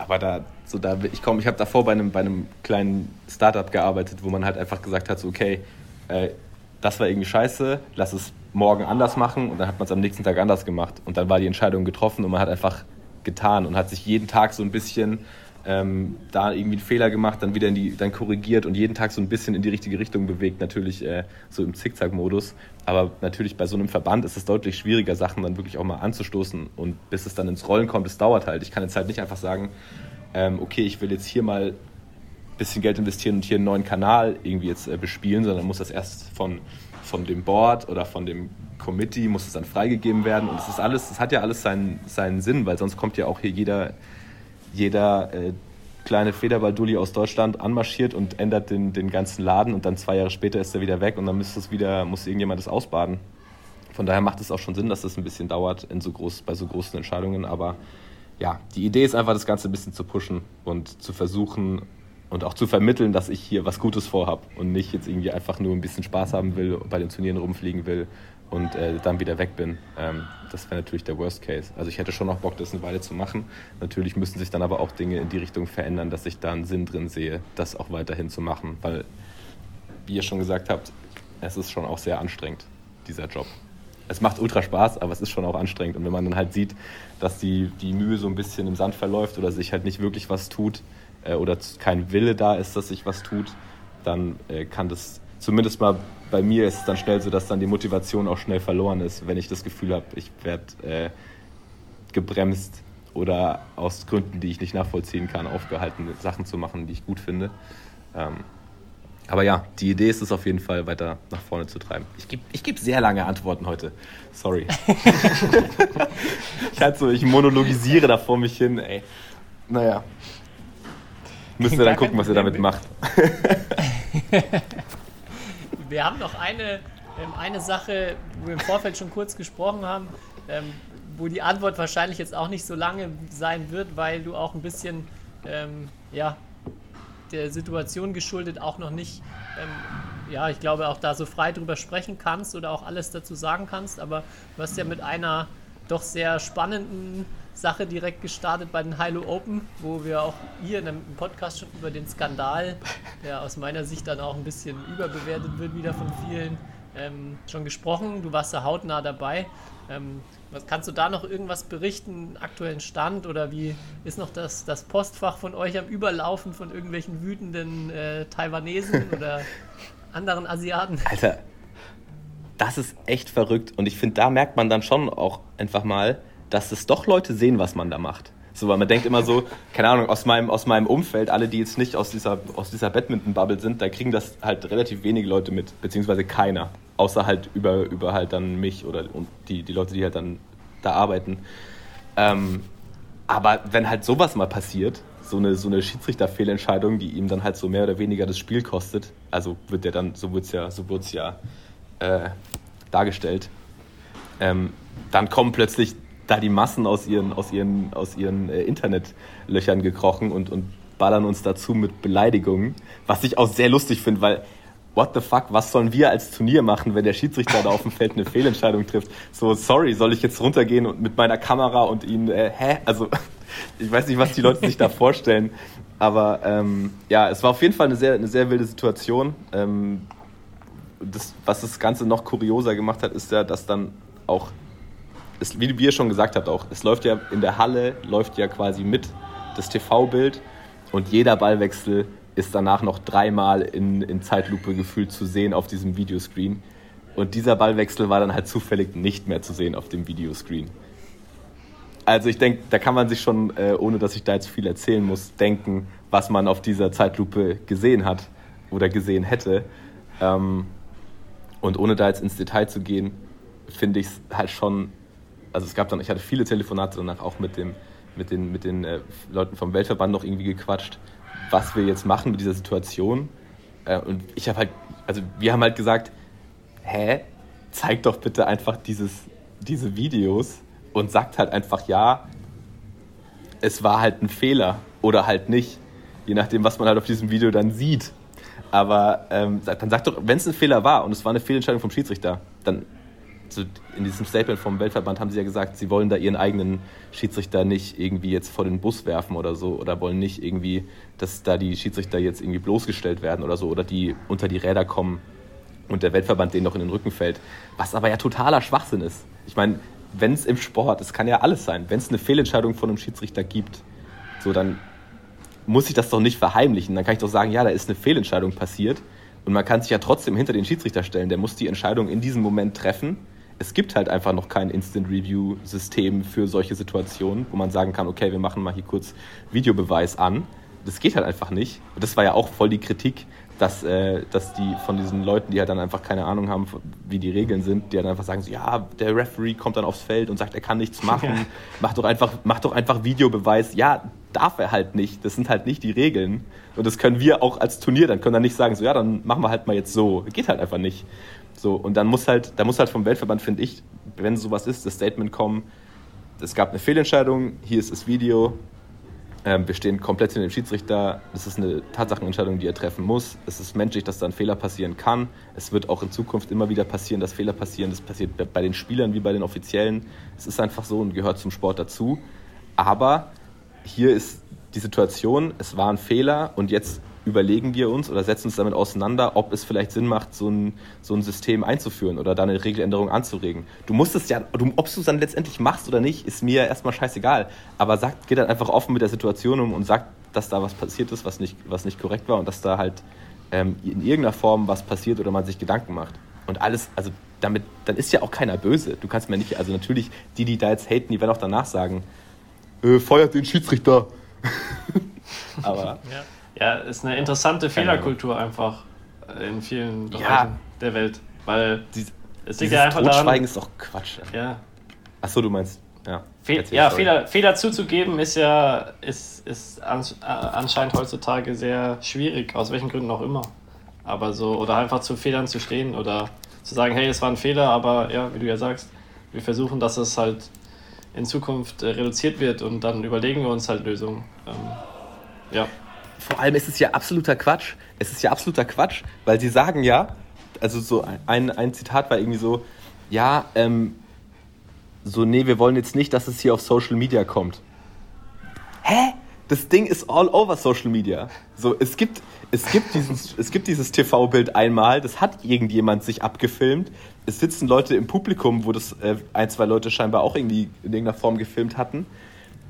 F: aber da, so da, ich komme, ich habe davor bei einem, bei einem kleinen Startup gearbeitet, wo man halt einfach gesagt hat, so, okay, äh, das war irgendwie scheiße, lass es morgen anders machen. Und dann hat man es am nächsten Tag anders gemacht. Und dann war die Entscheidung getroffen und man hat einfach getan und hat sich jeden Tag so ein bisschen ähm, da irgendwie einen Fehler gemacht, dann wieder in die, dann korrigiert und jeden Tag so ein bisschen in die richtige Richtung bewegt, natürlich äh, so im Zickzack-Modus. Aber natürlich bei so einem Verband ist es deutlich schwieriger, Sachen dann wirklich auch mal anzustoßen und bis es dann ins Rollen kommt, es dauert halt. Ich kann jetzt halt nicht einfach sagen, ähm, okay, ich will jetzt hier mal bisschen Geld investieren und hier einen neuen Kanal irgendwie jetzt äh, bespielen, sondern muss das erst von, von dem Board oder von dem Committee muss es dann freigegeben werden und es ist alles, das hat ja alles seinen, seinen Sinn, weil sonst kommt ja auch hier jeder, jeder äh, kleine Federball-Dulli aus Deutschland anmarschiert und ändert den, den ganzen Laden und dann zwei Jahre später ist er wieder weg und dann muss das wieder, muss irgendjemand das ausbaden. Von daher macht es auch schon Sinn, dass das ein bisschen dauert in so groß, bei so großen Entscheidungen, aber ja, die Idee ist einfach, das Ganze ein bisschen zu pushen und zu versuchen, und auch zu vermitteln, dass ich hier was Gutes vorhabe und nicht jetzt irgendwie einfach nur ein bisschen Spaß haben will, bei den Turnieren rumfliegen will und äh, dann wieder weg bin. Ähm, das wäre natürlich der Worst Case. Also ich hätte schon noch Bock, das eine Weile zu machen. Natürlich müssten sich dann aber auch Dinge in die Richtung verändern, dass ich da einen Sinn drin sehe, das auch weiterhin zu machen. Weil, wie ihr schon gesagt habt, es ist schon auch sehr anstrengend, dieser Job. Es macht ultra Spaß, aber es ist schon auch anstrengend. Und wenn man dann halt sieht, dass die, die Mühe so ein bisschen im Sand verläuft oder sich halt nicht wirklich was tut, äh, oder kein Wille da ist, dass sich was tut, dann äh, kann das zumindest mal bei mir ist es dann schnell so, dass dann die Motivation auch schnell verloren ist, wenn ich das Gefühl habe, ich werde äh, gebremst oder aus Gründen, die ich nicht nachvollziehen kann, aufgehalten, Sachen zu machen, die ich gut finde. Ähm, aber ja, die Idee ist es auf jeden Fall, weiter nach vorne zu treiben. Ich gebe ich geb sehr lange Antworten heute. Sorry. ich halt so, ich monologisiere da vor mich hin, ey. Naja. Müsst ihr dann gucken, was ihr damit macht.
D: wir haben noch eine, ähm, eine Sache, wo wir im Vorfeld schon kurz gesprochen haben, ähm, wo die Antwort wahrscheinlich jetzt auch nicht so lange sein wird, weil du auch ein bisschen ähm, ja, der Situation geschuldet auch noch nicht, ähm, ja, ich glaube, auch da so frei drüber sprechen kannst oder auch alles dazu sagen kannst. Aber du hast ja mit einer doch sehr spannenden Sache direkt gestartet bei den Hilo Open, wo wir auch hier in einem Podcast schon über den Skandal, der aus meiner Sicht dann auch ein bisschen überbewertet wird, wieder von vielen, ähm, schon gesprochen. Du warst da hautnah dabei. Ähm, was, kannst du da noch irgendwas berichten, aktuellen Stand oder wie ist noch das, das Postfach von euch am Überlaufen von irgendwelchen wütenden äh, Taiwanesen oder anderen Asiaten?
F: Alter, das ist echt verrückt und ich finde, da merkt man dann schon auch einfach mal, dass es doch Leute sehen, was man da macht. So, weil man denkt immer so, keine Ahnung, aus meinem, aus meinem Umfeld, alle, die jetzt nicht aus dieser, aus dieser Badminton-Bubble sind, da kriegen das halt relativ wenige Leute mit, beziehungsweise keiner. Außer halt über, über halt dann mich oder und die, die Leute, die halt dann da arbeiten. Ähm, aber wenn halt sowas mal passiert, so eine, so eine Schiedsrichterfehlentscheidung, die ihm dann halt so mehr oder weniger das Spiel kostet, also wird der dann, so wird es ja, so wird's ja äh, dargestellt, ähm, dann kommen plötzlich da die Massen aus ihren, aus ihren, aus ihren äh, Internetlöchern gekrochen und, und ballern uns dazu mit Beleidigungen, was ich auch sehr lustig finde, weil what the fuck, was sollen wir als Turnier machen, wenn der Schiedsrichter da auf dem Feld eine Fehlentscheidung trifft? So, sorry, soll ich jetzt runtergehen und mit meiner Kamera und ihn, äh, hä? Also, ich weiß nicht, was die Leute sich da vorstellen. Aber ähm, ja, es war auf jeden Fall eine sehr, eine sehr wilde Situation. Ähm, das, was das Ganze noch kurioser gemacht hat, ist ja, dass dann auch, es, wie ihr schon gesagt habt, auch, es läuft ja in der Halle, läuft ja quasi mit das TV-Bild und jeder Ballwechsel ist danach noch dreimal in, in Zeitlupe gefühlt zu sehen auf diesem Videoscreen. Und dieser Ballwechsel war dann halt zufällig nicht mehr zu sehen auf dem Videoscreen. Also ich denke, da kann man sich schon, äh, ohne dass ich da jetzt viel erzählen muss, denken, was man auf dieser Zeitlupe gesehen hat oder gesehen hätte. Ähm, und ohne da jetzt ins Detail zu gehen, finde ich es halt schon, also es gab dann, ich hatte viele Telefonate danach auch mit, dem, mit den, mit den äh, Leuten vom Weltverband noch irgendwie gequatscht, was wir jetzt machen mit dieser Situation. Äh, und ich habe halt, also wir haben halt gesagt, hä, zeig doch bitte einfach dieses, diese Videos und sagt halt einfach, ja, es war halt ein Fehler oder halt nicht, je nachdem, was man halt auf diesem Video dann sieht. Aber ähm, dann sagt doch, wenn es ein Fehler war und es war eine Fehlentscheidung vom Schiedsrichter, dann in diesem Statement vom Weltverband haben sie ja gesagt, sie wollen da ihren eigenen Schiedsrichter nicht irgendwie jetzt vor den Bus werfen oder so oder wollen nicht irgendwie, dass da die Schiedsrichter jetzt irgendwie bloßgestellt werden oder so oder die unter die Räder kommen und der Weltverband denen noch in den Rücken fällt. Was aber ja totaler Schwachsinn ist. Ich meine, wenn es im Sport, es kann ja alles sein, wenn es eine Fehlentscheidung von einem Schiedsrichter gibt, so dann muss ich das doch nicht verheimlichen. Dann kann ich doch sagen, ja, da ist eine Fehlentscheidung passiert und man kann sich ja trotzdem hinter den Schiedsrichter stellen. Der muss die Entscheidung in diesem Moment treffen. Es gibt halt einfach noch kein Instant Review System für solche Situationen, wo man sagen kann, okay, wir machen mal hier kurz Videobeweis an. Das geht halt einfach nicht. Und das war ja auch voll die Kritik, dass, äh, dass die von diesen Leuten, die halt dann einfach keine Ahnung haben, wie die Regeln sind, die dann einfach sagen, so, ja, der Referee kommt dann aufs Feld und sagt, er kann nichts machen, ja. mach, doch einfach, mach doch einfach Videobeweis. Ja, darf er halt nicht. Das sind halt nicht die Regeln. Und das können wir auch als Turnier, dann können wir nicht sagen, so, ja, dann machen wir halt mal jetzt so. Geht halt einfach nicht. So, und dann muss halt, da muss halt vom Weltverband, finde ich, wenn sowas ist, das Statement kommen, es gab eine Fehlentscheidung, hier ist das Video, ähm, wir stehen komplett hinter dem Schiedsrichter. Das ist eine Tatsachenentscheidung, die er treffen muss. Es ist menschlich, dass da ein Fehler passieren kann. Es wird auch in Zukunft immer wieder passieren, dass Fehler passieren. Das passiert bei den Spielern wie bei den Offiziellen. Es ist einfach so und gehört zum Sport dazu. Aber hier ist die Situation, es war ein Fehler und jetzt überlegen wir uns oder setzen uns damit auseinander, ob es vielleicht Sinn macht, so ein, so ein System einzuführen oder da eine Regeländerung anzuregen. Du musst es ja, du, ob du es dann letztendlich machst oder nicht, ist mir erstmal scheißegal. Aber sag, geh dann einfach offen mit der Situation um und sag, dass da was passiert ist, was nicht, was nicht korrekt war und dass da halt ähm, in irgendeiner Form was passiert oder man sich Gedanken macht. Und alles, also damit, dann ist ja auch keiner böse. Du kannst mir nicht, also natürlich, die, die da jetzt haten, die werden auch danach sagen, äh, feuert den Schiedsrichter. Aber.
E: Ja. Ja, ist eine interessante Fehlerkultur einfach in vielen Bereichen ja. der Welt. Weil
F: Dies, es liegt ja einfach Totschweigen daran, ist doch Quatsch.
E: Ja.
F: Achso, du meinst. Ja,
E: Fehl, ja Fehler, Fehler zuzugeben ist ja ist, ist anscheinend heutzutage sehr schwierig, aus welchen Gründen auch immer. Aber so, oder einfach zu Fehlern zu stehen oder zu sagen, hey, es war ein Fehler, aber ja, wie du ja sagst, wir versuchen, dass es halt in Zukunft äh, reduziert wird und dann überlegen wir uns halt Lösungen. Ähm, ja
F: vor allem ist es ja absoluter Quatsch. Es ist ja absoluter Quatsch, weil sie sagen ja, also so ein, ein Zitat war irgendwie so, ja, ähm, so, nee, wir wollen jetzt nicht, dass es hier auf Social Media kommt. Hä? Das Ding ist all over Social Media. So, es gibt, es gibt dieses, es gibt dieses TV-Bild einmal, das hat irgendjemand sich abgefilmt. Es sitzen Leute im Publikum, wo das äh, ein, zwei Leute scheinbar auch irgendwie in irgendeiner Form gefilmt hatten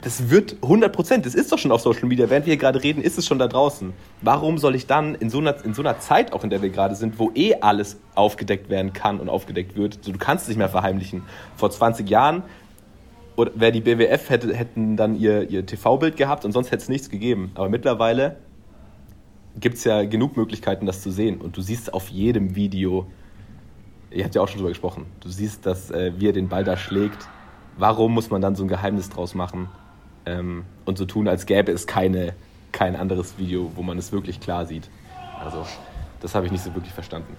F: das wird 100 Prozent, das ist doch schon auf Social Media. Während wir hier gerade reden, ist es schon da draußen. Warum soll ich dann in so, einer, in so einer Zeit, auch in der wir gerade sind, wo eh alles aufgedeckt werden kann und aufgedeckt wird, so, du kannst es nicht mehr verheimlichen. Vor 20 Jahren wäre die BWF, hätte, hätten dann ihr, ihr TV-Bild gehabt und sonst hätte es nichts gegeben. Aber mittlerweile gibt es ja genug Möglichkeiten, das zu sehen. Und du siehst auf jedem Video, ihr habt ja auch schon drüber gesprochen, du siehst, dass äh, wie er den Ball da schlägt. Warum muss man dann so ein Geheimnis draus machen? Ähm, und so tun, als gäbe es keine, kein anderes Video, wo man es wirklich klar sieht. Also, das habe ich nicht so wirklich verstanden.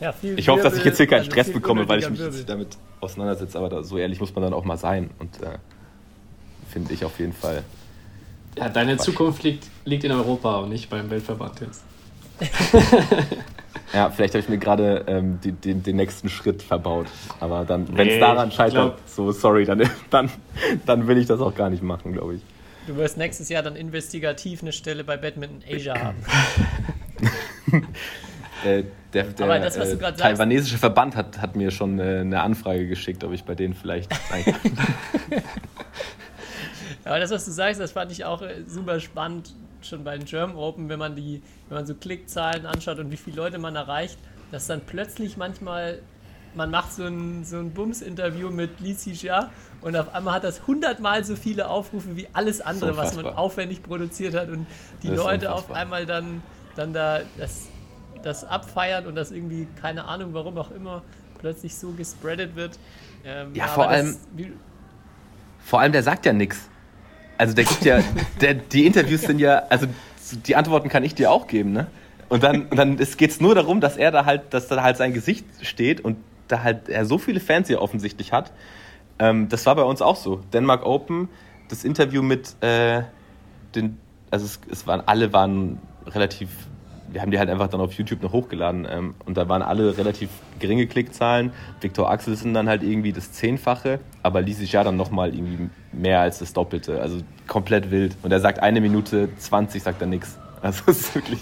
D: Ja, viel
F: ich hoffe, dass ich jetzt hier keinen also Stress bekomme, weil ich mich jetzt damit auseinandersetze, aber da, so ehrlich muss man dann auch mal sein. Und äh, finde ich auf jeden Fall.
E: Ja, deine. Zukunft liegt, liegt in Europa und nicht beim Weltverband jetzt.
F: ja, vielleicht habe ich mir gerade ähm, die, den, den nächsten Schritt verbaut. Aber dann, wenn es
E: Nee,
F: daran scheitert,
E: glaub-
F: so sorry, dann, dann, dann will ich das auch gar nicht machen, glaube ich.
D: Du wirst nächstes Jahr dann investigativ eine Stelle bei Badminton Asia haben.
F: Äh, der der
D: Aber das, was du
F: äh,
D: grad sagst-
F: taiwanesische Verband hat, hat mir schon äh, eine Anfrage geschickt, ob ich bei denen vielleicht sein kann.
D: Aber das, was du sagst, das fand ich auch äh, super spannend, schon bei den German Open, wenn man die, wenn man so Klickzahlen anschaut und wie viele Leute man erreicht, dass dann plötzlich manchmal, man macht so ein, so ein Bums-Interview mit Li Xia und auf einmal hat das hundertmal so viele Aufrufe wie alles andere, was man aufwendig produziert hat und die
F: Das
D: Leute auf
F: unfassbar.
D: einmal dann, dann da das, das abfeiern und das irgendwie, keine Ahnung, warum auch immer, plötzlich so gespreadet wird. Ähm,
F: Ja, vor
D: das-
F: allem-
D: wie,
F: Vor allem, der sagt ja nichts. Also der gibt ja, der, die Interviews sind ja, also die Antworten kann ich dir auch geben, ne? Und dann, und dann geht es nur darum, dass er da halt, dass da halt sein Gesicht steht und da halt er so viele Fans hier offensichtlich hat. Ähm, das war bei uns auch so. Denmark Open, das Interview mit äh, den, also es, es waren, alle waren relativ, wir haben die halt einfach dann auf YouTube noch hochgeladen ähm, und da waren alle relativ geringe Klickzahlen. Viktor Axel sind dann halt irgendwie das Zehnfache, aber Lisi ja dann nochmal irgendwie mehr als das Doppelte, also komplett wild. Und er sagt eine Minute 20, sagt er nix. Also es ist wirklich,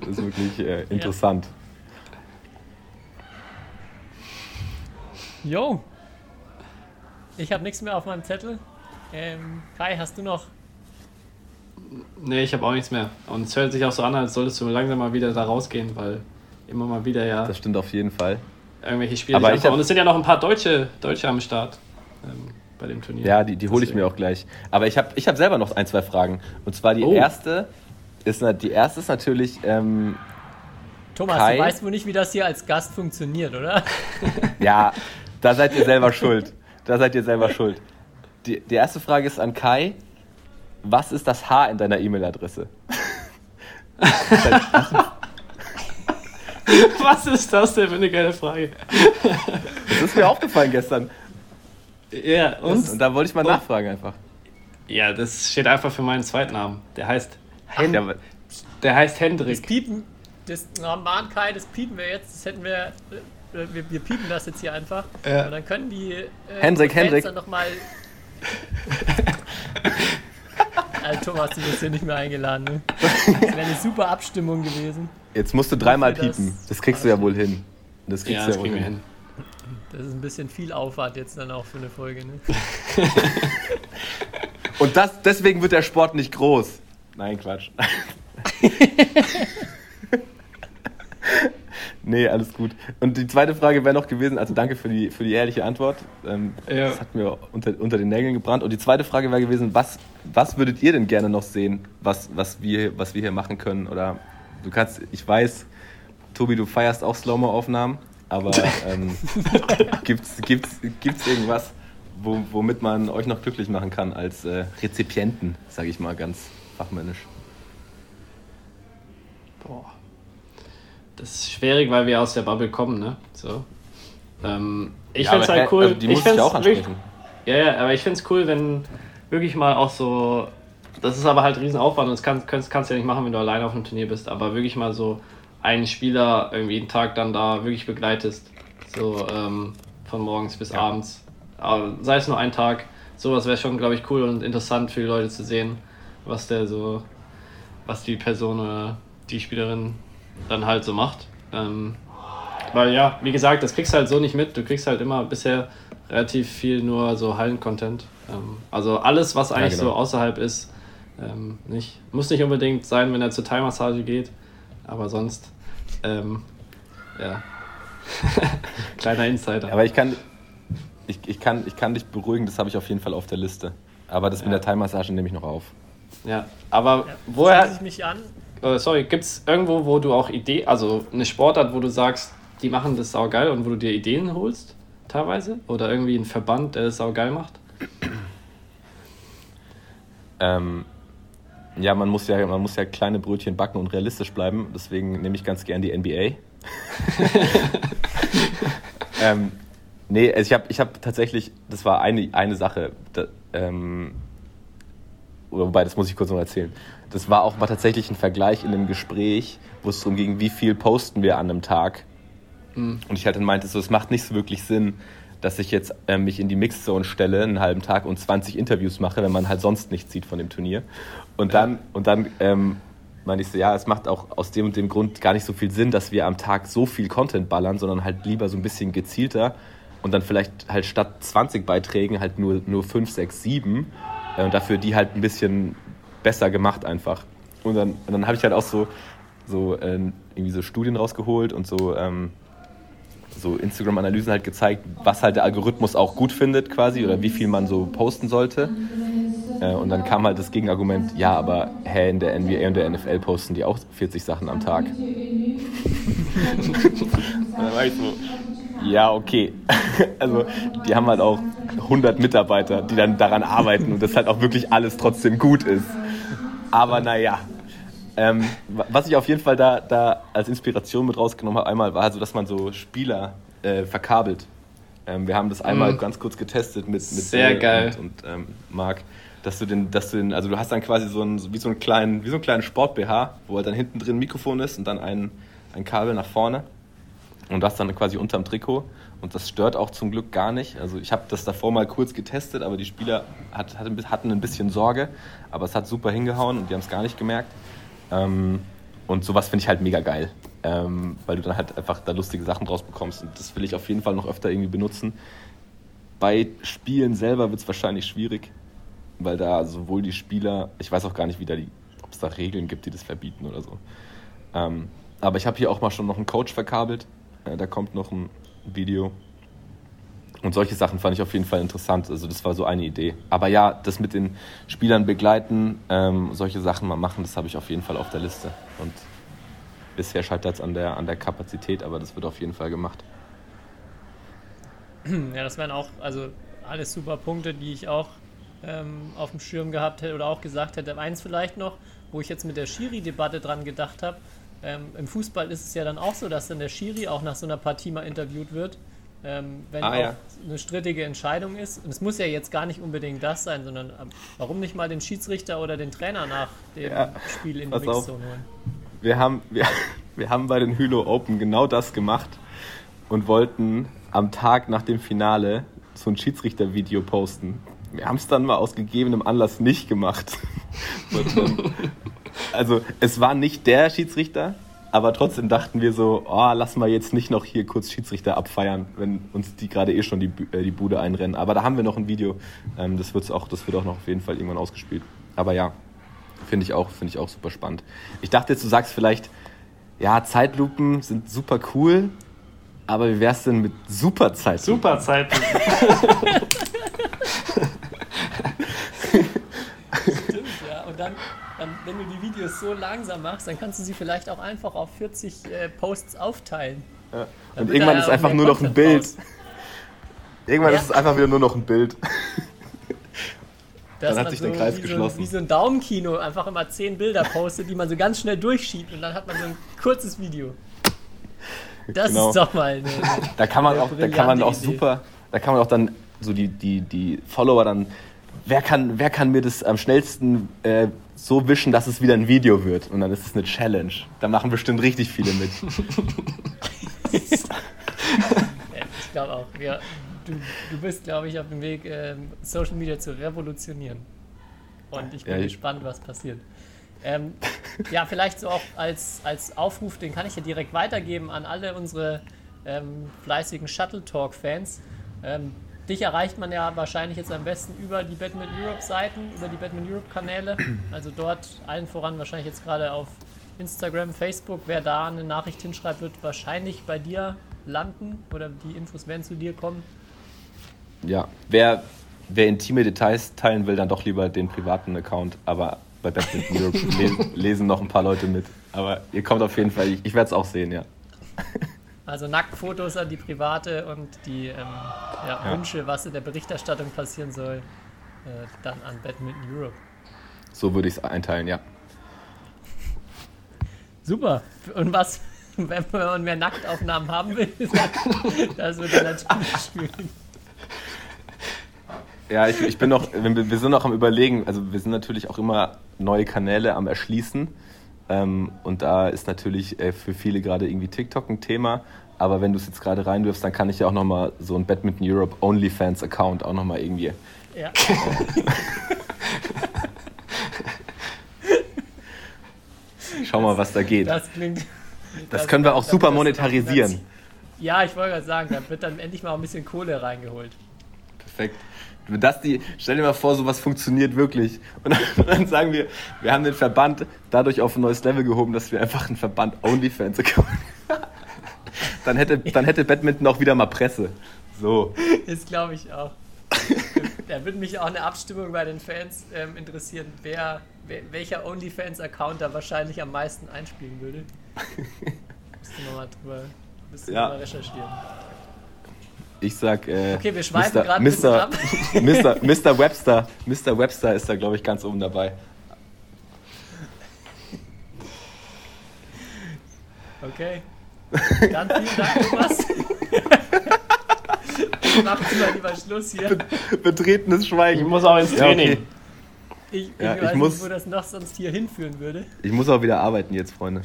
F: das ist wirklich äh, interessant.
D: Jo. Ich habe nichts mehr auf meinem Zettel. Ähm, Kai, hast du noch?
E: Nee, ich habe auch nichts mehr. Und es hört sich auch so an, als solltest du langsam mal wieder da rausgehen, weil immer mal wieder ja
F: Das stimmt auf jeden Fall.
E: irgendwelche Spiele.
F: Aber ich hab-
E: Und es sind ja noch ein paar Deutsche, Deutsche am Start ähm, bei dem Turnier.
F: Ja, die, die hole ich mir auch gleich. Aber ich habe ich hab selber noch ein, zwei Fragen. Und zwar die
E: Oh.
F: erste ist, die erste ist natürlich, ähm,
D: Thomas,
F: Kai?
D: du weißt wohl nicht, wie das hier als Gast funktioniert, oder?
F: Ja, da seid ihr selber schuld. Da seid ihr selber schuld. Die, die erste Frage ist an Kai. Was ist das H in deiner E-Mail-Adresse?
E: Was ist das denn für eine geile Frage?
F: Das ist mir aufgefallen gestern.
E: Ja, und?
F: Und da wollte ich mal
E: Und?
F: nachfragen einfach.
E: Ja, das steht einfach für meinen Zweitnamen. Der heißt, Hen
F: aber-
E: der heißt
D: Das
E: Hendrik.
D: Piepen, das Mann, Kai, das piepen wir jetzt. Das hätten wir. äh, Wir, wir piepen das jetzt hier einfach.
E: Ja.
D: Und dann können die. Äh,
F: Hendrik, Hendrik.
D: Dann noch Alter, Thomas, du bist hier nicht mehr eingeladen, ne? Das wäre eine super Abstimmung gewesen.
F: Jetzt musst du dreimal
D: das-
F: piepen. Das kriegst du ja wohl hin. Das kriegst
E: Ja,
F: du ja wohl hin.
E: hin.
D: Das ist ein bisschen viel Aufwand jetzt dann auch für eine Folge, ne?
F: Und das, deswegen wird der Sport nicht groß. Nein, Quatsch. nee, alles gut. Und die zweite Frage wäre noch gewesen, also danke für die, für die ehrliche Antwort. Ähm,
E: Ja.
F: Das hat mir unter, unter den Nägeln gebrannt. Und die zweite Frage wäre gewesen, was, was würdet ihr denn gerne noch sehen, was, was, wir, was wir hier machen können? Oder du kannst, ich weiß, Tobi, du feierst auch Slow-Mo-Aufnahmen, aber ähm, gibt's, gibt's, gibt's irgendwas, wo, womit man euch noch glücklich machen kann als äh, Rezipienten, sage ich mal ganz fachmännisch?
E: Boah. Das ist schwierig, weil wir aus der Bubble kommen, ne? So. Ähm, ich
F: Ja,
E: find's
F: aber,
E: halt cool.
F: also die muss ich
E: find's
F: auch ansprechen.
E: Ja, ja, aber ich finde es cool, wenn wirklich mal auch so. Das ist aber halt riesen Aufwand und das kannst, kannst, kannst du ja nicht machen, wenn du alleine auf einem Turnier bist, aber wirklich mal so einen Spieler irgendwie jeden Tag dann da wirklich begleitest. So ähm, von morgens bis abends. Aber sei es nur ein Tag. Sowas wäre schon, glaube ich, cool und interessant für die Leute zu sehen, was der so, was die Person oder die Spielerin dann halt so macht. Ähm, weil ja, wie gesagt, das kriegst du halt so nicht mit. Du kriegst halt immer bisher relativ viel nur so Hallen-Content. Ähm, also alles, was eigentlich
F: genau.
E: so außerhalb ist, ähm, nicht, muss nicht unbedingt sein, wenn er zur Thai-Massage geht. Aber sonst, ähm, ja. Kleiner Insider.
F: Aber ich kann, ich, ich, kann, ich kann dich beruhigen, das habe ich auf jeden Fall auf der Liste. Aber das mit
E: Ja.
F: der Thai-Massage nehme ich noch auf.
E: ja, aber
D: Schließe
E: woher,
D: ich mich an.
E: äh, sorry, gibt es irgendwo, wo du auch Idee, also eine Sportart, wo du sagst, die machen das saugeil und wo du dir Ideen holst, teilweise? Oder irgendwie ein Verband, der das saugeil macht?
F: Ähm, ja, man muss ja, man muss ja kleine Brötchen backen und realistisch bleiben. Deswegen nehme ich ganz gern die NBA. ähm, nee, also ich habe ich hab tatsächlich, das war eine, eine Sache. Da, ähm, wobei, das muss ich kurz noch erzählen. Das war auch mal tatsächlich ein Vergleich in einem Gespräch, wo es darum ging, wie viel posten wir an einem Tag. Und ich halt dann meinte, so, es macht nicht so wirklich Sinn, dass ich jetzt äh, mich in die Mixzone stelle, einen halben Tag und 20 Interviews mache, wenn man halt sonst nichts sieht von dem Turnier. Und dann, und dann ähm, meinte ich so, ja, es macht auch aus dem und dem Grund gar nicht so viel Sinn, dass wir am Tag so viel Content ballern, sondern halt lieber so ein bisschen gezielter und dann vielleicht halt statt 20 Beiträgen halt nur, nur 5, 6, 7 äh, und dafür die halt ein bisschen besser gemacht einfach. Und dann, und dann habe ich halt auch so, so äh, irgendwie so Studien rausgeholt und so, ähm, so Instagram-Analysen halt gezeigt, was halt der Algorithmus auch gut findet quasi oder wie viel man so posten sollte. Äh, und dann kam halt das Gegenargument, ja, aber hä, in der NBA und der NFL posten die auch 40 Sachen am Tag. und dann war ich so, ja, okay. Also die haben halt auch 100 Mitarbeiter, die dann daran arbeiten und das halt auch wirklich alles trotzdem gut ist. Aber naja. Ähm, was ich auf jeden Fall da, da als Inspiration mit rausgenommen habe, einmal war so, dass man so Spieler äh, verkabelt. Ähm, wir haben das einmal
E: Mhm.
F: ganz kurz getestet mit, mit
E: Sehr geil.
F: und, und ähm, Marc, dass du den, dass du den, also du hast dann quasi so einen, wie so einen kleinen, wie so einen kleinen Sport-BH, wo halt dann hinten drin ein Mikrofon ist und dann ein, ein Kabel nach vorne. Und das dann quasi unterm Trikot. Und das stört auch zum Glück gar nicht. Also ich habe das davor mal kurz getestet, aber die Spieler hat, hatten ein bisschen Sorge. Aber es hat super hingehauen und die haben es gar nicht gemerkt. Ähm, und sowas finde ich halt mega geil. Ähm, weil du dann halt einfach da lustige Sachen draus bekommst. Und das will ich auf jeden Fall noch öfter irgendwie benutzen. Bei Spielen selber wird es wahrscheinlich schwierig, weil da sowohl die Spieler, ich weiß auch gar nicht, ob es da Regeln gibt, die das verbieten oder so. Ähm, aber ich habe hier auch mal schon noch einen Coach verkabelt. Äh, da kommt noch ein Video. Und solche Sachen fand ich auf jeden Fall interessant. Also das war so eine Idee. Aber ja, das mit den Spielern begleiten, ähm, solche Sachen mal machen, das habe ich auf jeden Fall auf der Liste. Und bisher scheitert es an der, an der Kapazität, aber das wird auf jeden Fall gemacht.
D: Ja, das wären auch, also alles super Punkte, die ich auch ähm, auf dem Schirm gehabt hätte oder auch gesagt hätte. Eins vielleicht noch, wo ich jetzt mit der Schiri-Debatte dran gedacht habe. Ähm, Im Fußball ist es ja dann auch so, dass dann der Schiri auch nach so einer Partie mal interviewt wird. Ähm, wenn
F: Ah, ja.
D: eine strittige Entscheidung ist. Und es muss ja jetzt gar nicht unbedingt das sein, sondern ähm, warum nicht mal den Schiedsrichter oder den Trainer nach dem
F: Ja,
D: Spiel in die. Mixzone holen?
F: Wir haben, wir, wir haben bei den Hülo Open genau das gemacht und wollten am Tag nach dem Finale so ein Schiedsrichtervideo posten. Wir haben es dann mal aus gegebenem Anlass nicht gemacht. Also es war nicht der Schiedsrichter, aber trotzdem dachten wir so, oh, lass mal jetzt nicht noch hier kurz Schiedsrichter abfeiern, wenn uns die gerade eh schon die, äh, die Bude einrennen. Aber da haben wir noch ein Video, ähm, das, wird's auch, das wird auch noch auf jeden Fall irgendwann ausgespielt. Aber ja, Finde ich, auch, finde ich auch super spannend. Ich dachte jetzt, du sagst vielleicht, ja, Zeitlupen sind super cool, aber wie wär's denn mit super Zeitlupen?
E: Super Zeit.
D: Stimmt, ja. Und dann, wenn du die Videos so langsam machst, dann kannst du sie vielleicht auch einfach auf 40 äh, Posts aufteilen.
F: Ja. Und irgendwann ist einfach nur noch ein Bild.
D: raus.
F: Irgendwann
D: Ja.
F: ist es einfach wieder nur noch ein Bild. Dann hat sich der Kreis
D: wie
F: geschlossen.
D: So, wie so ein Daumenkino einfach immer 10 Bilder postet, die man so ganz schnell durchschiebt und dann hat man so ein kurzes Video. Das
F: Genau.
D: ist doch mal eine,
F: Da kann man
D: Eine
F: auch, da kann man auch
D: Idee.
F: super, da kann man auch dann so die, die, die Follower dann, wer kann, wer kann mir das am schnellsten äh, so wischen, dass es wieder ein Video wird? Und dann ist es eine Challenge. Da machen bestimmt richtig viele mit.
D: Ich glaube auch. Ja, du, du bist, glaube ich, auf dem Weg, ähm, Social Media zu revolutionieren. Und ich bin
F: Ja, ich-
D: gespannt, was passiert. Ähm, ja, vielleicht so auch als, als Aufruf, den kann ich ja direkt weitergeben an alle unsere ähm, fleißigen Shuttle Talk-Fans. Dich erreicht man ja wahrscheinlich jetzt am besten über die Badminton Europe-Seiten, über die Badminton Europe-Kanäle. Also dort allen voran wahrscheinlich jetzt gerade auf Instagram, Facebook. Wer da eine Nachricht hinschreibt, wird wahrscheinlich bei dir landen oder die Infos werden zu dir kommen.
F: Ja, wer, wer intime Details teilen will, dann doch lieber den privaten Account. Aber bei Badminton Europe lesen, lesen noch ein paar Leute mit. Aber ihr kommt auf jeden Fall, ich, ich werde es auch sehen, ja.
D: Also Nacktfotos an die private und die ähm, ja,
F: Ja.
D: Wünsche, was in der Berichterstattung passieren soll, äh, dann an Badminton Europe.
F: So würde ich es einteilen, ja.
D: Super. Und was, wenn man mehr Nacktaufnahmen haben will, das dann natürlich schwierig.
F: Ja, ich, ich bin noch, wir sind noch am überlegen, also wir sind natürlich auch immer neue Kanäle am erschließen. Ähm, und da ist natürlich äh, für viele gerade irgendwie TikTok ein Thema. Aber wenn du es jetzt gerade reinwirfst, dann kann ich ja auch nochmal so ein Badminton Europe OnlyFans Account auch nochmal irgendwie.
D: Ja.
F: Schau mal, was da geht.
D: Das klingt.
F: Das können wir auch super
D: wird das-
F: monetarisieren.
D: Ja, ich wollte gerade sagen, da wird dann endlich mal ein bisschen Kohle reingeholt.
F: Perfekt. Das die, stell dir mal vor, sowas funktioniert wirklich. Und dann, dann sagen wir, wir haben den Verband dadurch auf ein neues Level gehoben, dass wir einfach einen Verband OnlyFans Account. dann hätte, dann hätte Badminton auch wieder mal Presse. So.
D: Das glaube ich auch. Da würde mich auch eine Abstimmung bei den Fans ähm, interessieren, wer, wer, welcher OnlyFans-Account da wahrscheinlich am meisten einspielen würde. Müssten wir mal drüber müssten wir
F: Ja.
D: mal recherchieren.
F: Ich sag, äh,
D: Okay, wir schweifen
F: Mr.
D: gerade ein bisschen
F: Mr.
D: ab.
F: Mr. Mr. Webster. Mr. Webster ist da, glaube ich, ganz oben dabei.
D: Okay. Dann vielen Dank, Thomas. Machen Sie mal lieber Schluss hier.
F: Betretenes
E: Ich
F: Schweigen.
E: muss auch ins
F: Ja,
E: Training.
F: okay.
D: Ich, ich
F: Ja, ich
D: weiß
F: muss-
D: nicht, wo das noch sonst hier hinführen würde.
F: Ich muss auch wieder arbeiten jetzt, Freunde.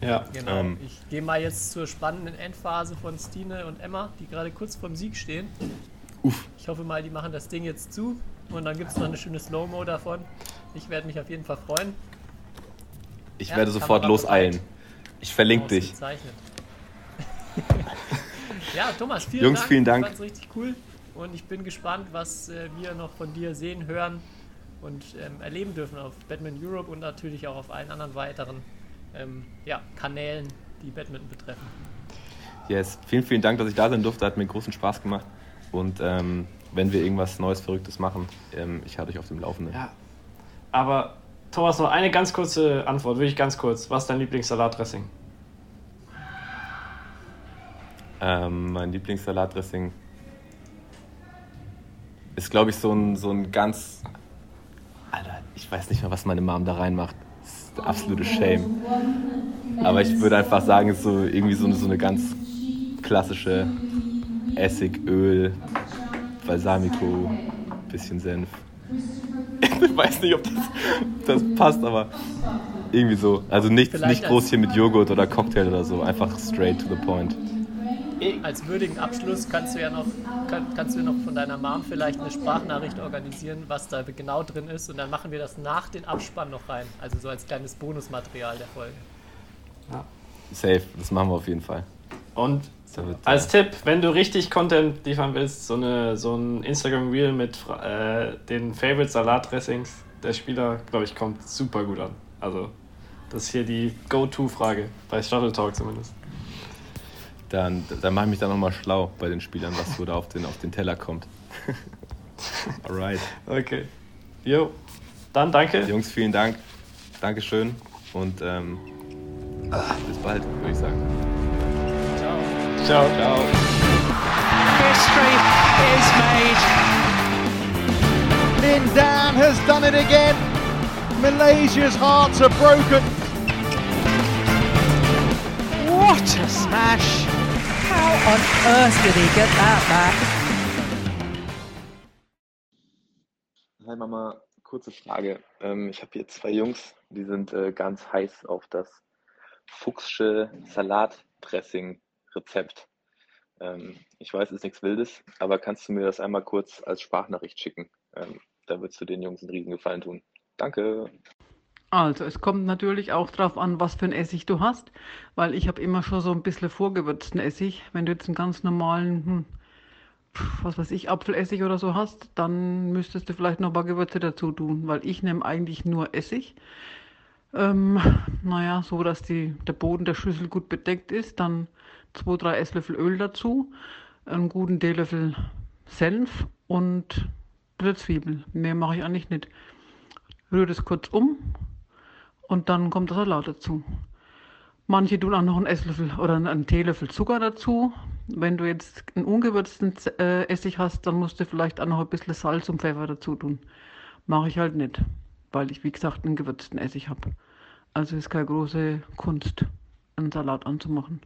E: Ja.
D: Genau.
F: Ähm.
D: ich gehe mal jetzt zur spannenden Endphase von Stine und Emma, die gerade kurz vorm Sieg stehen.
F: Uff.
D: Ich hoffe mal, die machen das Ding jetzt zu und dann gibt es noch eine schöne Slow-Mo davon. Ich werde mich auf jeden Fall freuen.
F: Ich
D: Ja,
F: werde sofort loseilen. Ich verlinke dich.
D: Ja, Thomas, vielen
F: Jungs,
D: Dank.
F: vielen Dank.
D: Ich fand's richtig cool und ich bin gespannt, was äh, wir noch von dir sehen, hören und ähm, erleben dürfen auf Badminton Europe und natürlich auch auf allen anderen weiteren ähm, ja, Kanälen, die Badminton betreffen.
F: Yes. Vielen, vielen Dank, dass ich da sein durfte. Hat mir großen Spaß gemacht. Und ähm, wenn wir irgendwas Neues, Verrücktes machen, ähm, ich halte euch auf dem Laufenden.
E: ja. Aber Thomas, noch eine ganz kurze Antwort, wirklich ganz kurz. Was ist dein Lieblingssalatdressing?
F: Ähm, mein Lieblingssalatdressing ist, glaube ich, so ein, so ein ganz. Alter, ich weiß nicht mehr, was meine Mom da reinmacht. Ist der absolute Shame. Aber ich würde einfach sagen, es ist so irgendwie so eine, so eine ganz klassische Essig, Öl, Balsamico, bisschen Senf. Ich weiß nicht, ob das, das passt, aber irgendwie so. Also nicht,
D: Vielleicht
F: nicht groß hier mit Joghurt oder Cocktail oder so. Einfach straight to the point.
D: Als würdigen Abschluss kannst du ja noch, kann, kannst du noch von deiner Mom vielleicht eine Sprachnachricht organisieren, was da genau drin ist und dann machen wir das nach den Abspann noch rein. Also so als kleines Bonusmaterial der Folge.
F: Safe, das machen wir auf jeden Fall.
E: Und als
F: äh,
E: Tipp, wenn du richtig Content liefern willst, so, eine, so ein Instagram-Reel mit äh, den Favorite Salatdressings der Spieler, glaube ich, kommt super gut an. Also, das ist hier die Go-To-Frage, bei Shuttle Talk zumindest.
F: Dann, dann mache ich mich dann nochmal schlau bei den Spielern, was so da auf den, auf den Teller kommt. Alright.
E: Okay. Jo, dann danke.
F: Jungs, vielen Dank. Dankeschön. Und ähm, bis bald, würde ich sagen.
D: Ciao.
E: Ciao.
F: Ciao.
B: History is made.
A: Lin Dan has done it again. Malaysia's hearts are broken.
B: What a smash! How on earth did he get that back?
F: Hi Mama, kurze Frage. Ähm, ich habe hier zwei Jungs, die sind äh, ganz heiß auf das Fuchsche Salatdressing-Rezept. Ähm, ich weiß, es ist nichts Wildes, aber kannst du mir das einmal kurz als Sprachnachricht schicken? Ähm, da würdest du den Jungs einen Riesengefallen tun. Danke.
G: Also, es kommt natürlich auch drauf an, was für ein Essig du hast, weil ich habe immer schon so ein bisschen vorgewürzten Essig. Wenn du jetzt einen ganz normalen, hm, was weiß ich, Apfelessig oder so hast, dann müsstest du vielleicht noch ein paar Gewürze dazu tun, weil ich nehme eigentlich nur Essig. Ähm, naja, so dass die, der Boden der Schüssel gut bedeckt ist, dann zwei, drei Esslöffel Öl dazu, einen guten Teelöffel Senf und Zwiebel. Mehr mache ich eigentlich nicht. Rühre das kurz um und dann kommt der Salat dazu. Manche tun auch noch einen Esslöffel oder einen Teelöffel Zucker dazu. Wenn du jetzt einen ungewürzten äh, Essig hast, dann musst du vielleicht auch noch ein bisschen Salz und Pfeffer dazu tun. Mache ich halt nicht, weil ich, wie gesagt, einen gewürzten Essig habe. Also ist keine große Kunst, einen Salat anzumachen.